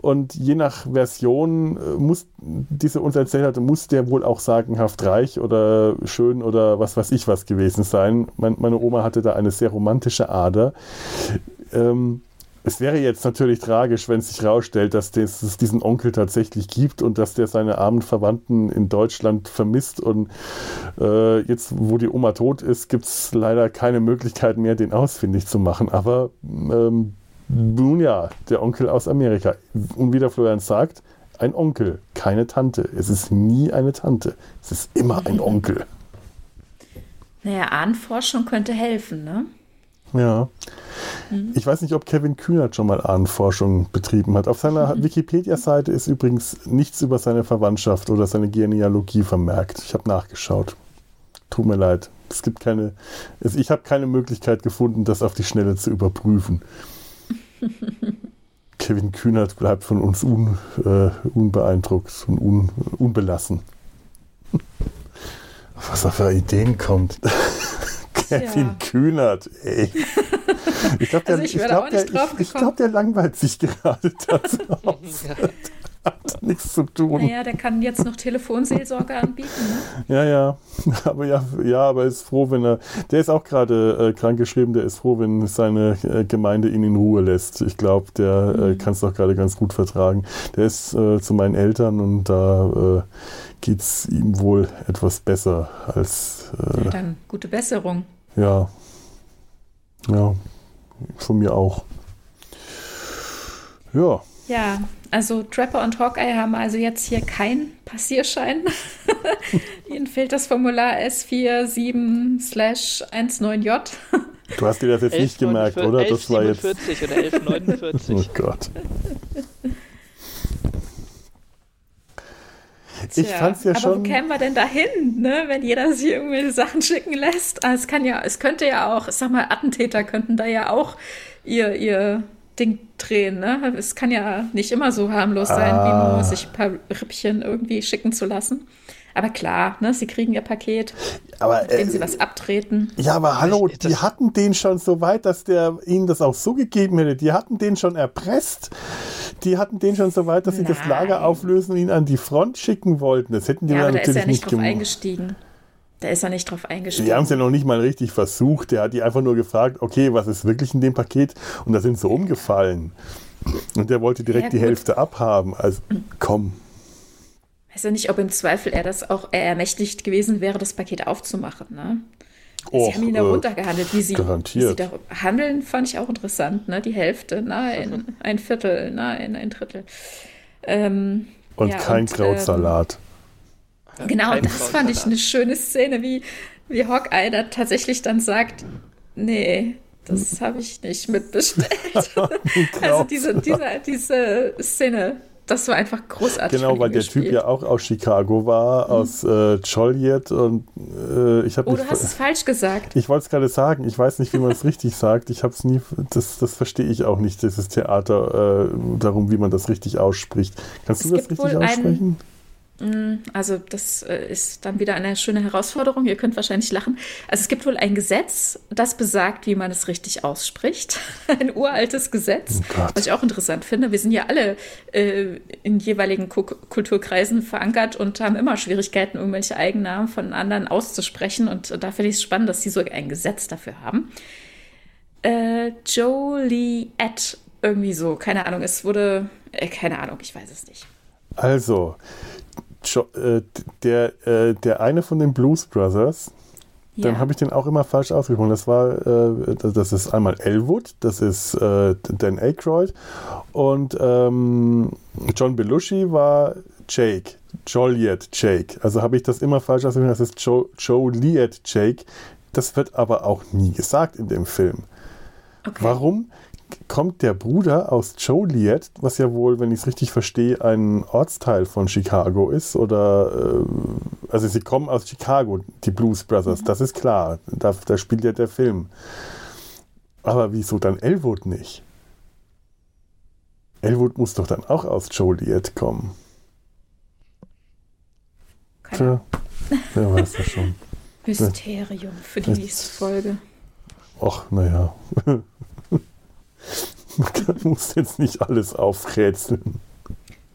Und je nach Version äh, muss diese uns erzählt hat, muss der wohl auch sagenhaft reich oder schön oder was weiß ich was gewesen sein. Mein, meine Oma hatte da eine sehr romantische Ader. Ähm, es wäre jetzt natürlich tragisch, wenn es sich herausstellt, dass es diesen Onkel tatsächlich gibt und dass der seine armen Verwandten in Deutschland vermisst. Und äh, jetzt, wo die Oma tot ist, gibt es leider keine Möglichkeit mehr, den ausfindig zu machen. Aber ähm, nun ja, der Onkel aus Amerika. Und wie der Florian sagt, ein Onkel, keine Tante. Es ist nie eine Tante. Es ist immer ein Onkel. Naja, Ahnenforschung könnte helfen, ne? Ja. Mhm. Ich weiß nicht, ob Kevin Kühnert schon mal Ahnenforschung betrieben hat. Auf seiner mhm. Wikipedia-Seite ist übrigens nichts über seine Verwandtschaft oder seine Genealogie vermerkt. Ich habe nachgeschaut. Tut mir leid. Es gibt keine, ich habe keine Möglichkeit gefunden, das auf die Schnelle zu überprüfen. Kevin Kühnert bleibt von uns un, äh, unbeeindruckt und un, unbelassen. Was er für Ideen kommt. Kevin ja. Kühnert, ey. Ich glaube, der, also ich ich glaub, der, ich, ich glaub, der langweilt sich gerade. Das hat nichts zu tun. Naja, der kann jetzt noch Telefonseelsorge anbieten. Ne? Ja, ja. Aber ja, ja, aber ist froh, wenn er. Der ist auch gerade äh, krankgeschrieben, der ist froh, wenn seine äh, Gemeinde ihn in Ruhe lässt. Ich glaube, der äh, mhm. äh, kann es doch gerade ganz gut vertragen. Der ist äh, zu meinen Eltern und da äh, geht es ihm wohl etwas besser als. Äh, ja, dann gute Besserung. Ja. Ja, von mir auch. Ja. Ja, also Trapper und Hawkeye haben also jetzt hier keinen Passierschein. Ihnen fehlt das Formular S47-19J. Du hast dir das jetzt nicht gemerkt, oder? Das war jetzt. oder 1149. oh Gott. Ich fand es ja aber schon. wo kämen wir denn dahin, ne? wenn jeder sich irgendwelche Sachen schicken lässt? Ah, es kann ja, es könnte ja auch, ich sag mal, Attentäter könnten da ja auch ihr, ihr Ding drehen. Ne? Es kann ja nicht immer so harmlos sein, ah. wie nur sich ein paar Rippchen irgendwie schicken zu lassen. Aber klar, ne, sie kriegen ihr Paket, aber, äh, sie was abtreten. Ja, aber hallo, die hatten den schon so weit, dass der ihnen das auch so gegeben hätte. Die hatten den schon erpresst. Die hatten den schon so weit, dass Nein. sie das Lager auflösen und ihn an die Front schicken wollten. Das hätten die ja, aber natürlich ist ja nicht, nicht drauf eingestiegen. Da ist er nicht drauf eingestiegen. Die haben es ja noch nicht mal richtig versucht. Der hat die einfach nur gefragt, okay, was ist wirklich in dem Paket? Und da sind sie umgefallen. Und der wollte direkt ja, die Hälfte abhaben. Also komm. Weiß ja nicht, ob im Zweifel er das auch ermächtigt gewesen wäre, das Paket aufzumachen. Ne? Och, sie haben ihn da äh, runtergehandelt. Wie sie, wie sie da handeln, fand ich auch interessant. Ne? Die Hälfte, nein, ein Viertel, nein, ein Drittel. Ähm, und ja, kein und, Krautsalat. Ähm, genau, das Krautsalat. fand ich eine schöne Szene, wie, wie Hawkeye da tatsächlich dann sagt, nee, das habe ich nicht mitbestellt. also diese, diese, diese Szene das war einfach großartig. Genau, weil der gespielt. Typ ja auch aus Chicago war, mhm. aus äh, Joliet und äh, ich habe. Oh, du hast es falsch gesagt. Ich wollte es gerade sagen. Ich weiß nicht, wie man es richtig sagt. Ich habe es nie. Das, das verstehe ich auch nicht. Dieses Theater äh, darum, wie man das richtig ausspricht. Kannst es du das richtig aussprechen? Mm, also das äh, ist dann wieder eine schöne Herausforderung. Ihr könnt wahrscheinlich lachen. Also es gibt wohl ein Gesetz, das besagt, wie man es richtig ausspricht. Ein uraltes Gesetz, oh was ich auch interessant finde. Wir sind ja alle äh, in jeweiligen Ku Kulturkreisen verankert und haben immer Schwierigkeiten, irgendwelche Eigennamen von anderen auszusprechen. Und da finde ich es spannend, dass sie so ein Gesetz dafür haben. Äh, Joliet, irgendwie so, keine Ahnung. Es wurde, äh, keine Ahnung, ich weiß es nicht. Also, äh, der, äh, der eine von den Blues Brothers, ja. dann habe ich den auch immer falsch ausgesprochen. Das war, äh, das ist einmal Elwood, das ist äh, Dan Aykroyd und ähm, John Belushi war Jake, Joliet Jake. Also habe ich das immer falsch ausgesprochen, das ist jo Joliet Jake. Das wird aber auch nie gesagt in dem Film. Okay. Warum? Kommt der Bruder aus Joliet, was ja wohl, wenn ich es richtig verstehe, ein Ortsteil von Chicago ist. Oder äh, also sie kommen aus Chicago, die Blues Brothers, das ist klar. Da, da spielt ja der Film. Aber wieso dann Elwood nicht? Elwood muss doch dann auch aus Joliet kommen. Tja, wer weiß das schon. Mysterium für die nächste Folge. Ach, naja. Man muss jetzt nicht alles aufrätseln.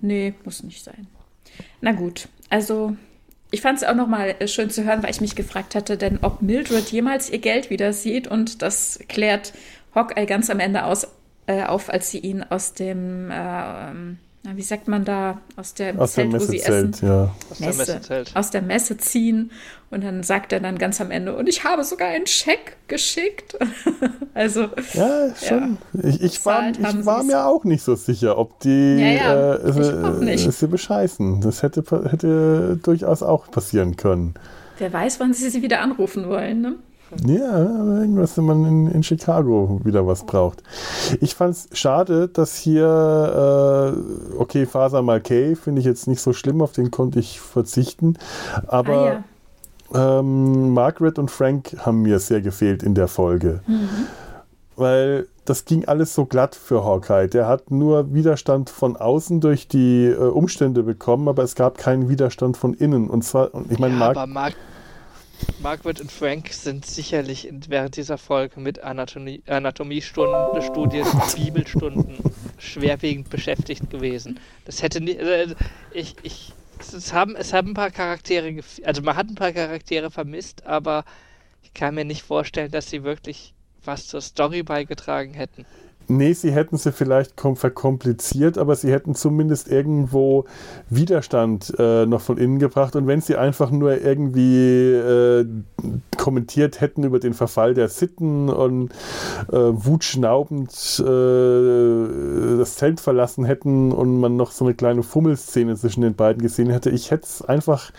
Nee, muss nicht sein. Na gut, also ich fand es auch nochmal schön zu hören, weil ich mich gefragt hatte, denn ob Mildred jemals ihr Geld wieder sieht und das klärt Hawkeye ganz am Ende aus, äh, auf, als sie ihn aus dem äh, wie sagt man da, aus der aus Zelt, wo sie essen. Ja. Aus Messe, der Messezelt. Aus der Messe ziehen. Und dann sagt er dann ganz am Ende, und ich habe sogar einen Scheck geschickt. also. Ja, schon. Ja. Ich, ich war, ich war mir auch nicht so sicher, ob die ja, ja, äh, äh, sie bescheißen. Das hätte, hätte durchaus auch passieren können. Wer weiß, wann sie sie wieder anrufen wollen, ne? Ja, irgendwas, wenn man in, in Chicago wieder was braucht. Ich fand es schade, dass hier, äh, okay, Faser Malkay finde ich jetzt nicht so schlimm, auf den konnte ich verzichten. Aber ah, ja. ähm, Margaret und Frank haben mir sehr gefehlt in der Folge. Mhm. Weil das ging alles so glatt für Hawkeye. Der hat nur Widerstand von außen durch die äh, Umstände bekommen, aber es gab keinen Widerstand von innen. Und zwar, ich meine, ja, Mar Mar Margaret und Frank sind sicherlich während dieser Folge mit Anatomie, Anatomiestunden, Studien, Bibelstunden schwerwiegend beschäftigt gewesen. Das hätte nicht, also ich, ich, es haben, es haben ein paar Charaktere, also man hat ein paar Charaktere vermisst, aber ich kann mir nicht vorstellen, dass sie wirklich was zur Story beigetragen hätten. Nee, sie hätten sie vielleicht verkompliziert, aber sie hätten zumindest irgendwo Widerstand äh, noch von innen gebracht. Und wenn sie einfach nur irgendwie äh, kommentiert hätten über den Verfall der Sitten und äh, wutschnaubend äh, das Zelt verlassen hätten und man noch so eine kleine Fummelszene zwischen den beiden gesehen hätte, ich hätte es einfach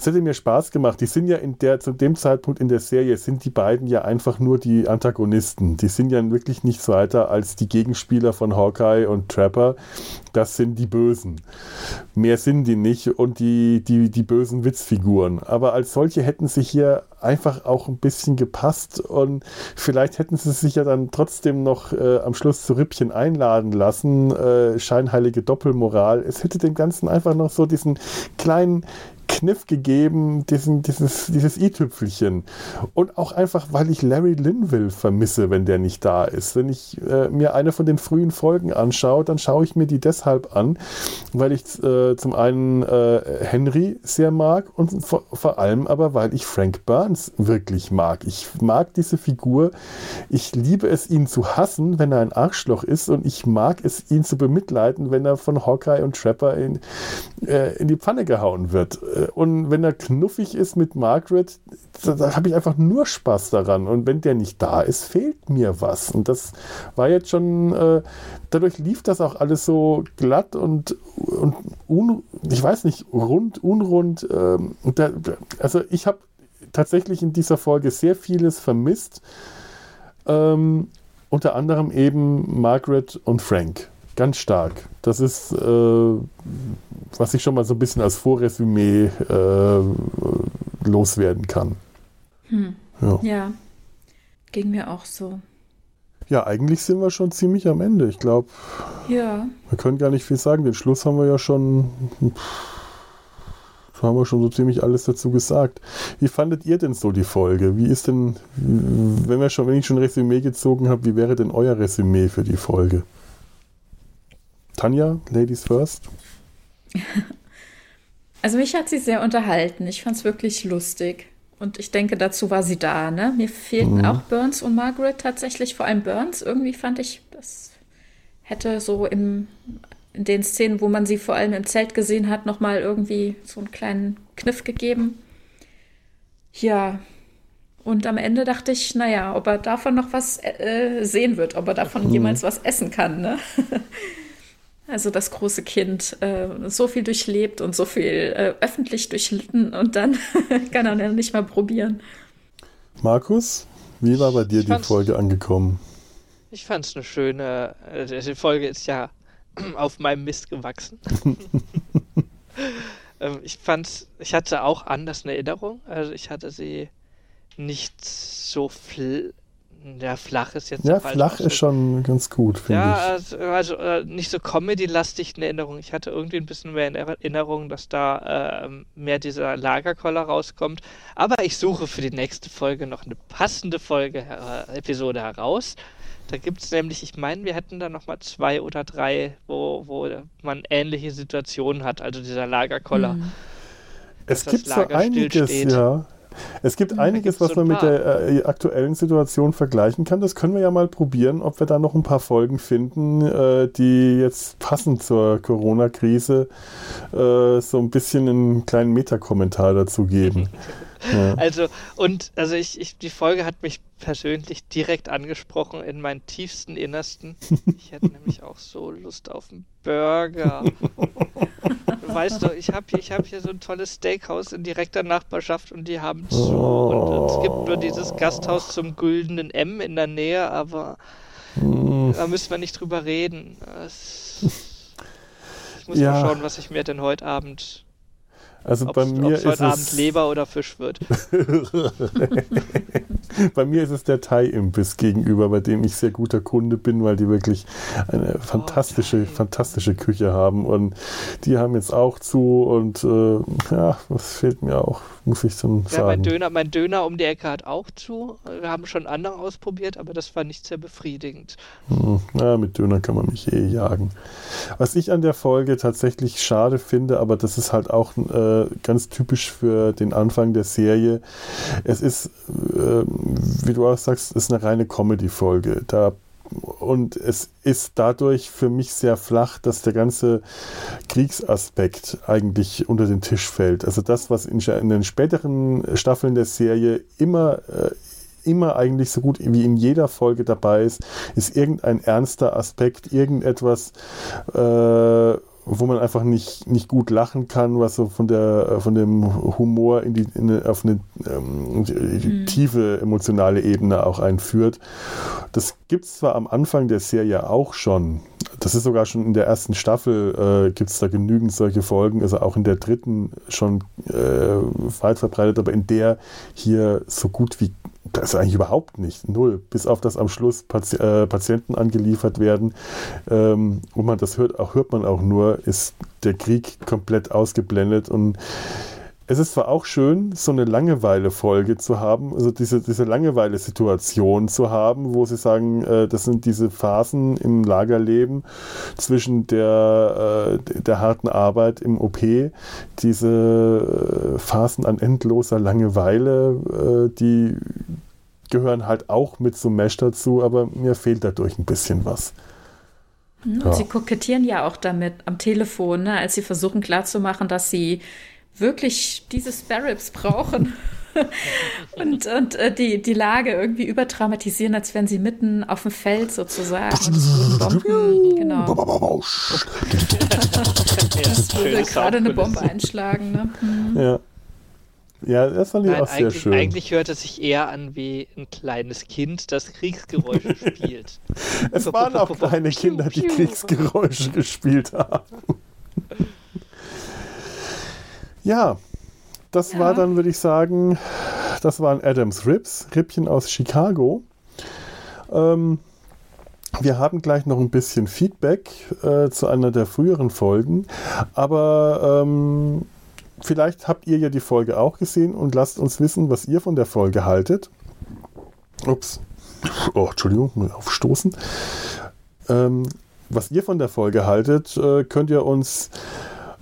es hätte mir Spaß gemacht. Die sind ja in der, zu dem Zeitpunkt in der Serie sind die beiden ja einfach nur die Antagonisten. Die sind ja wirklich nichts weiter als die Gegenspieler von Hawkeye und Trapper. Das sind die Bösen. Mehr sind die nicht und die, die, die bösen Witzfiguren. Aber als solche hätten sie hier einfach auch ein bisschen gepasst und vielleicht hätten sie sich ja dann trotzdem noch äh, am Schluss zu Rippchen einladen lassen. Äh, scheinheilige Doppelmoral. Es hätte dem Ganzen einfach noch so diesen kleinen Kniff gegeben, diesen, dieses, i-Tüpfelchen. Und auch einfach, weil ich Larry Linville vermisse, wenn der nicht da ist. Wenn ich äh, mir eine von den frühen Folgen anschaue, dann schaue ich mir die deshalb an, weil ich äh, zum einen äh, Henry sehr mag und vor, vor allem aber, weil ich Frank Burns wirklich mag. Ich mag diese Figur. Ich liebe es, ihn zu hassen, wenn er ein Arschloch ist und ich mag es, ihn zu bemitleiden, wenn er von Hawkeye und Trapper in, äh, in die Pfanne gehauen wird und wenn er knuffig ist mit Margaret, da, da habe ich einfach nur Spaß daran. Und wenn der nicht da ist, fehlt mir was. Und das war jetzt schon, äh, dadurch lief das auch alles so glatt und, und un, ich weiß nicht, rund, unrund. Ähm, da, also ich habe tatsächlich in dieser Folge sehr vieles vermisst. Ähm, unter anderem eben Margaret und Frank. Ganz stark. Das ist, äh, was ich schon mal so ein bisschen als Vorresümee äh, loswerden kann. Hm. Ja. ja, ging mir auch so. Ja, eigentlich sind wir schon ziemlich am Ende. Ich glaube, ja. wir können gar nicht viel sagen. Den Schluss haben wir ja schon, haben wir schon so ziemlich alles dazu gesagt. Wie fandet ihr denn so die Folge? Wie ist denn, wenn wir schon, wenn ich schon Resümee gezogen habe, wie wäre denn euer Resümee für die Folge? Tanja, Ladies First. Also mich hat sie sehr unterhalten. Ich fand es wirklich lustig. Und ich denke, dazu war sie da. Ne? Mir fehlten mhm. auch Burns und Margaret tatsächlich. Vor allem Burns. Irgendwie fand ich, das hätte so im, in den Szenen, wo man sie vor allem im Zelt gesehen hat, nochmal irgendwie so einen kleinen Kniff gegeben. Ja. Und am Ende dachte ich, naja, ob er davon noch was äh, sehen wird, ob er davon mhm. jemals was essen kann. Ne? Also das große Kind, äh, so viel durchlebt und so viel äh, öffentlich durchlitten und dann kann er dann nicht mal probieren. Markus, wie war bei dir ich die Folge angekommen? Ich fand es eine schöne, also die Folge ist ja auf meinem Mist gewachsen. ähm, ich fand, ich hatte auch anders eine Erinnerung, also ich hatte sie nicht so ja, flach ist jetzt. Ja, flach ist schon ganz gut, finde ja, ich. Ja, also, also äh, nicht so Comedy-lastig in Erinnerung. Ich hatte irgendwie ein bisschen mehr in Erinnerung, dass da äh, mehr dieser Lagerkoller rauskommt. Aber ich suche für die nächste Folge noch eine passende Folge, äh, Episode heraus. Da gibt es nämlich, ich meine, wir hätten da nochmal zwei oder drei, wo, wo man ähnliche Situationen hat, also dieser Lagerkoller. Mhm. Es gibt so einiges, ja. Es gibt hm, einiges, was man mit der äh, aktuellen Situation vergleichen kann. Das können wir ja mal probieren, ob wir da noch ein paar Folgen finden, äh, die jetzt passend zur Corona-Krise äh, so ein bisschen einen kleinen Metakommentar dazu geben. Ja. Also, und also ich, ich, die Folge hat mich persönlich direkt angesprochen in meinen tiefsten Innersten. Ich hätte nämlich auch so Lust auf einen Burger. weißt du, ich habe hier, hab hier so ein tolles Steakhouse in direkter Nachbarschaft und die haben zu. Oh. Und es gibt nur dieses Gasthaus zum güldenen M in der Nähe, aber mm. da müssen wir nicht drüber reden. Es, ich muss ja. mal schauen, was ich mir denn heute Abend also ob's, bei mir ist heute es Abend Leber oder Fisch wird. bei mir ist es der Thai-Imbiss gegenüber, bei dem ich sehr guter Kunde bin, weil die wirklich eine oh, fantastische, oh, fantastische Küche haben. Und die haben jetzt auch zu und äh, ja, das fehlt mir auch, muss ich dann ja, sagen. Mein Döner, mein Döner um die Ecke hat auch zu. Wir haben schon andere ausprobiert, aber das war nicht sehr befriedigend. Hm, ja, mit Döner kann man mich eh jagen. Was ich an der Folge tatsächlich schade finde, aber das ist halt auch äh, ganz typisch für den Anfang der Serie. Es ist, äh, wie du auch sagst, ist eine reine Comedy-Folge. Da und es ist dadurch für mich sehr flach, dass der ganze Kriegsaspekt eigentlich unter den Tisch fällt. Also das, was in, in den späteren Staffeln der Serie immer äh, immer eigentlich so gut wie in jeder Folge dabei ist, ist irgendein ernster Aspekt, irgendetwas, äh, wo man einfach nicht, nicht gut lachen kann, was so von der von dem Humor in die, in, auf eine ähm, mhm. tiefe emotionale Ebene auch einführt. Das gibt es zwar am Anfang der Serie auch schon. Das ist sogar schon in der ersten Staffel äh, gibt es da genügend solche Folgen, also auch in der dritten schon äh, weit verbreitet, aber in der hier so gut wie das ist eigentlich überhaupt nicht, null, bis auf das am Schluss Pati äh, Patienten angeliefert werden. Ähm, und man das hört, auch hört man auch nur, ist der Krieg komplett ausgeblendet und es ist zwar auch schön, so eine Langeweile-Folge zu haben, also diese, diese Langeweile-Situation zu haben, wo sie sagen, äh, das sind diese Phasen im Lagerleben zwischen der, äh, der harten Arbeit im OP, diese äh, Phasen an endloser Langeweile, äh, die gehören halt auch mit zum Mesh dazu, aber mir fehlt dadurch ein bisschen was. Hm, ja. Sie kokettieren ja auch damit am Telefon, ne, als sie versuchen klarzumachen, dass sie wirklich diese Sparrows brauchen. und und äh, die, die Lage irgendwie überdramatisieren, als wären sie mitten auf dem Feld sozusagen. Und Bomben, genau. es würde gerade eine Bombe einschlagen. Ne? Mhm. Ja. Ja, das fand ich Nein, auch sehr schön. Eigentlich hört es sich eher an wie ein kleines Kind, das Kriegsgeräusche spielt. Es waren auch kleine Kinder, die Kriegsgeräusche gespielt haben. Ja, das ja. war dann, würde ich sagen, das waren Adams Ribs, Rippchen aus Chicago. Ähm, wir haben gleich noch ein bisschen Feedback äh, zu einer der früheren Folgen, aber ähm, vielleicht habt ihr ja die Folge auch gesehen und lasst uns wissen, was ihr von der Folge haltet. Ups. Oh, Entschuldigung, mal aufstoßen. Ähm, was ihr von der Folge haltet, äh, könnt ihr uns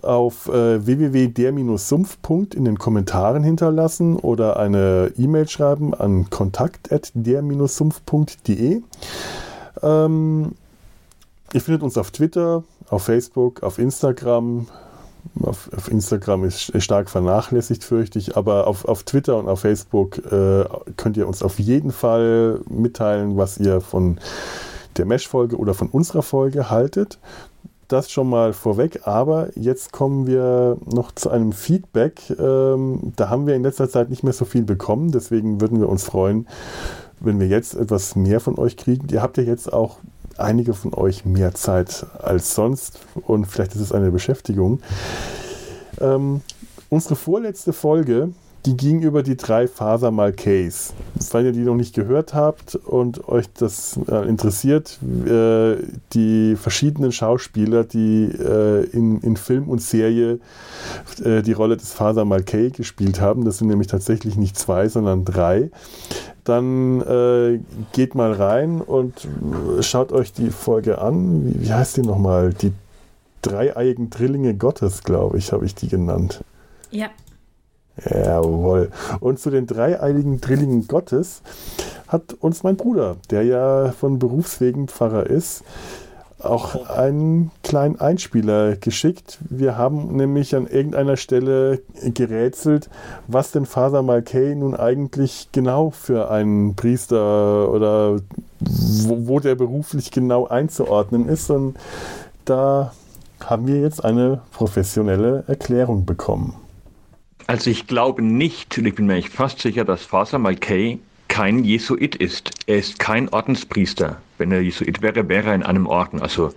auf äh, www.der-sumpf. in den Kommentaren hinterlassen oder eine E-Mail schreiben an kontakt.der-sumpf.de. Ähm, ihr findet uns auf Twitter, auf Facebook, auf Instagram, auf, auf, Instagram ist stark vernachlässigt, fürchte ich, aber auf, auf Twitter und auf Facebook äh, könnt ihr uns auf jeden Fall mitteilen, was ihr von der Mesh-Folge oder von unserer Folge haltet. Das schon mal vorweg, aber jetzt kommen wir noch zu einem Feedback. Ähm, da haben wir in letzter Zeit nicht mehr so viel bekommen, deswegen würden wir uns freuen, wenn wir jetzt etwas mehr von euch kriegen. Ihr habt ja jetzt auch einige von euch mehr Zeit als sonst und vielleicht ist es eine Beschäftigung. Ähm, unsere vorletzte Folge, die ging über die drei Faser Malkays. Falls ihr die noch nicht gehört habt und euch das äh, interessiert, äh, die verschiedenen Schauspieler, die äh, in, in Film und Serie äh, die Rolle des Faser Malkay gespielt haben, das sind nämlich tatsächlich nicht zwei, sondern drei, dann äh, geht mal rein und schaut euch die Folge an. Wie, wie heißt die nochmal? Die dreieigen Drillinge Gottes, glaube ich, habe ich die genannt. Ja. Jawohl. Und zu den dreieiligen Drillingen Gottes hat uns mein Bruder, der ja von Berufswegen Pfarrer ist, auch einen kleinen Einspieler geschickt. Wir haben nämlich an irgendeiner Stelle gerätselt, was denn Father Malkay nun eigentlich genau für einen Priester oder wo, wo der beruflich genau einzuordnen ist. Und da haben wir jetzt eine professionelle Erklärung bekommen. Also ich glaube nicht, und ich bin mir echt fast sicher, dass Father Malkay kein Jesuit ist. Er ist kein Ordenspriester. Wenn er Jesuit wäre, wäre er in einem Orden, also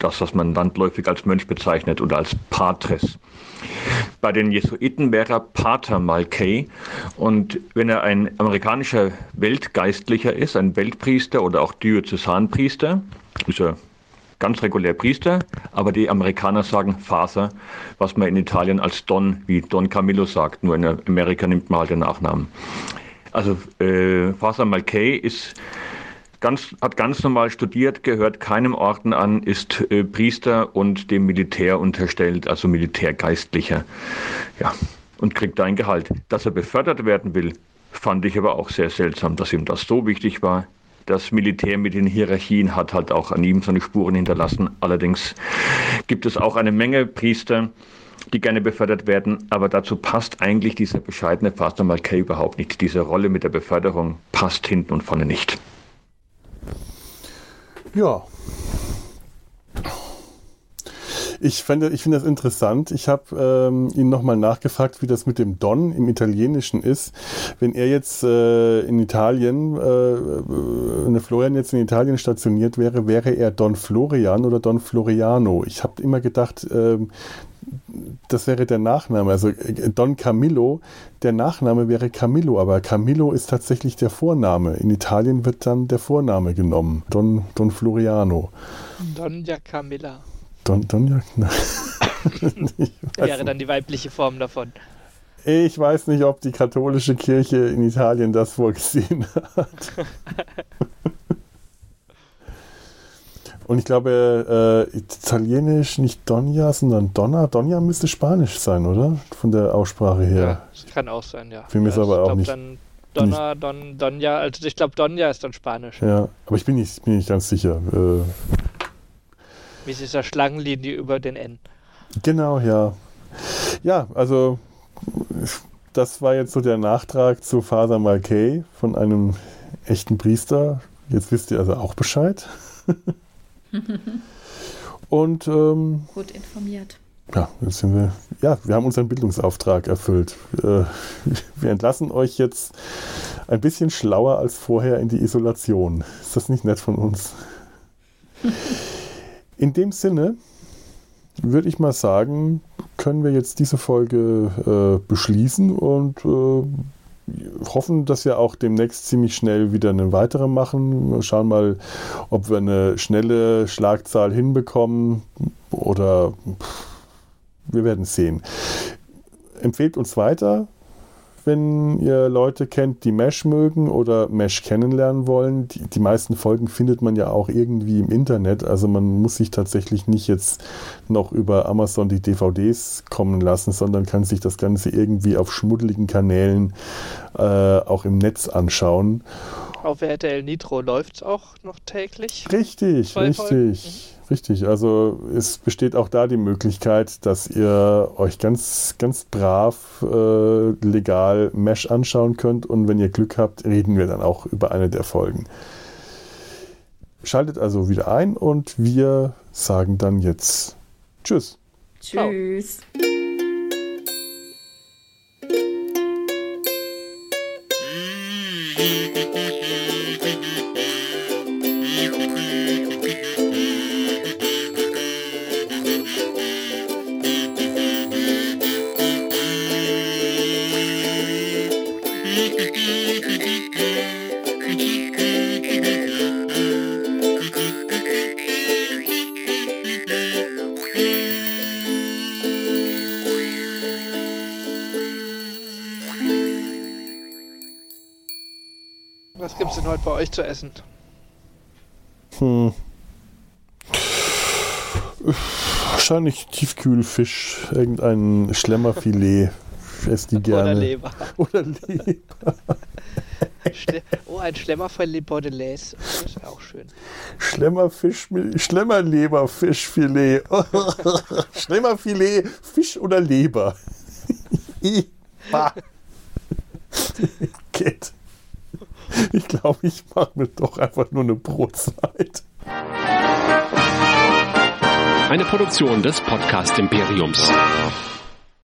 das, was man landläufig als Mönch bezeichnet oder als Patres. Bei den Jesuiten wäre er Pater Malkay und wenn er ein amerikanischer Weltgeistlicher ist, ein Weltpriester oder auch Diözesanpriester, ist er ganz regulär Priester, aber die Amerikaner sagen Faser, was man in Italien als Don, wie Don Camillo sagt, nur in Amerika nimmt man halt den Nachnamen. Also äh, Faser Malkay ist ganz, hat ganz normal studiert, gehört keinem Orden an, ist äh, Priester und dem Militär unterstellt, also Militärgeistlicher. Ja, und kriegt da ein Gehalt. Dass er befördert werden will, fand ich aber auch sehr seltsam, dass ihm das so wichtig war. Das Militär mit den Hierarchien hat halt auch an ihm seine Spuren hinterlassen. Allerdings gibt es auch eine Menge Priester, die gerne befördert werden, aber dazu passt eigentlich dieser bescheidene Pastor Malkay überhaupt nicht. Diese Rolle mit der Beförderung passt hinten und vorne nicht. Ja. Ich finde ich find das interessant. Ich habe ähm, ihn nochmal nachgefragt, wie das mit dem Don im Italienischen ist. Wenn er jetzt äh, in Italien, äh, der Florian jetzt in Italien stationiert wäre, wäre er Don Florian oder Don Floriano. Ich habe immer gedacht, äh, das wäre der Nachname. Also äh, Don Camillo, der Nachname wäre Camillo, aber Camillo ist tatsächlich der Vorname. In Italien wird dann der Vorname genommen. Don, Don Floriano. Donja Camilla. Don, Donja? Wäre dann die weibliche Form davon. Ich weiß nicht, ob die katholische Kirche in Italien das vorgesehen hat. Und ich glaube, äh, italienisch nicht Donja, sondern Donna. Donja müsste Spanisch sein, oder? Von der Aussprache her. Ja, das kann auch sein, ja. Für mich ja, ist aber auch nicht. Dann Donna, Don, Donja, also ich glaube, Donja ist dann Spanisch. Ja, aber ich bin nicht, bin nicht ganz sicher. Äh, Ist dieser Schlangenlinie über den N? Genau, ja. Ja, also das war jetzt so der Nachtrag zu Father Malkay von einem echten Priester. Jetzt wisst ihr also auch Bescheid. Und ähm, Gut informiert. ja, jetzt sind wir, ja, wir haben unseren Bildungsauftrag erfüllt. Äh, wir entlassen euch jetzt ein bisschen schlauer als vorher in die Isolation. Ist das nicht nett von uns? In dem Sinne würde ich mal sagen, können wir jetzt diese Folge äh, beschließen und äh, hoffen, dass wir auch demnächst ziemlich schnell wieder eine weitere machen. Wir schauen mal, ob wir eine schnelle Schlagzahl hinbekommen oder pff, wir werden sehen. Empfehlt uns weiter, wenn ihr Leute kennt, die Mesh mögen oder Mesh kennenlernen wollen. Die, die meisten Folgen findet man ja auch irgendwie im Internet. Also man muss sich tatsächlich nicht jetzt noch über Amazon die DVDs kommen lassen, sondern kann sich das Ganze irgendwie auf schmuddeligen Kanälen äh, auch im Netz anschauen. Auf RTL Nitro läuft es auch noch täglich. Richtig, Zwei Folgen. Richtig. Also es besteht auch da die Möglichkeit, dass ihr euch ganz, ganz brav äh, legal Mesh anschauen könnt und wenn ihr Glück habt, reden wir dann auch über eine der Folgen. Schaltet also wieder ein und wir sagen dann jetzt Tschüss. Ciao. Tschüss. Was gibt's denn heute bei euch zu essen? Hm. Wahrscheinlich Tiefkühlfisch, irgendein Schlemmerfilet. Ich esse die gerne. Oder Leber. Oder Leber. Oh, ein Schlemmerfilet Bordelaise. Das ist auch schön. Schlemmerfisch, Schlemmerleberfischfilet. Schlemmerfilet, Fisch oder Leber. Geht. Ich glaube, ich mache mir doch einfach nur eine Brotzeit. Eine Produktion des Podcast Imperiums.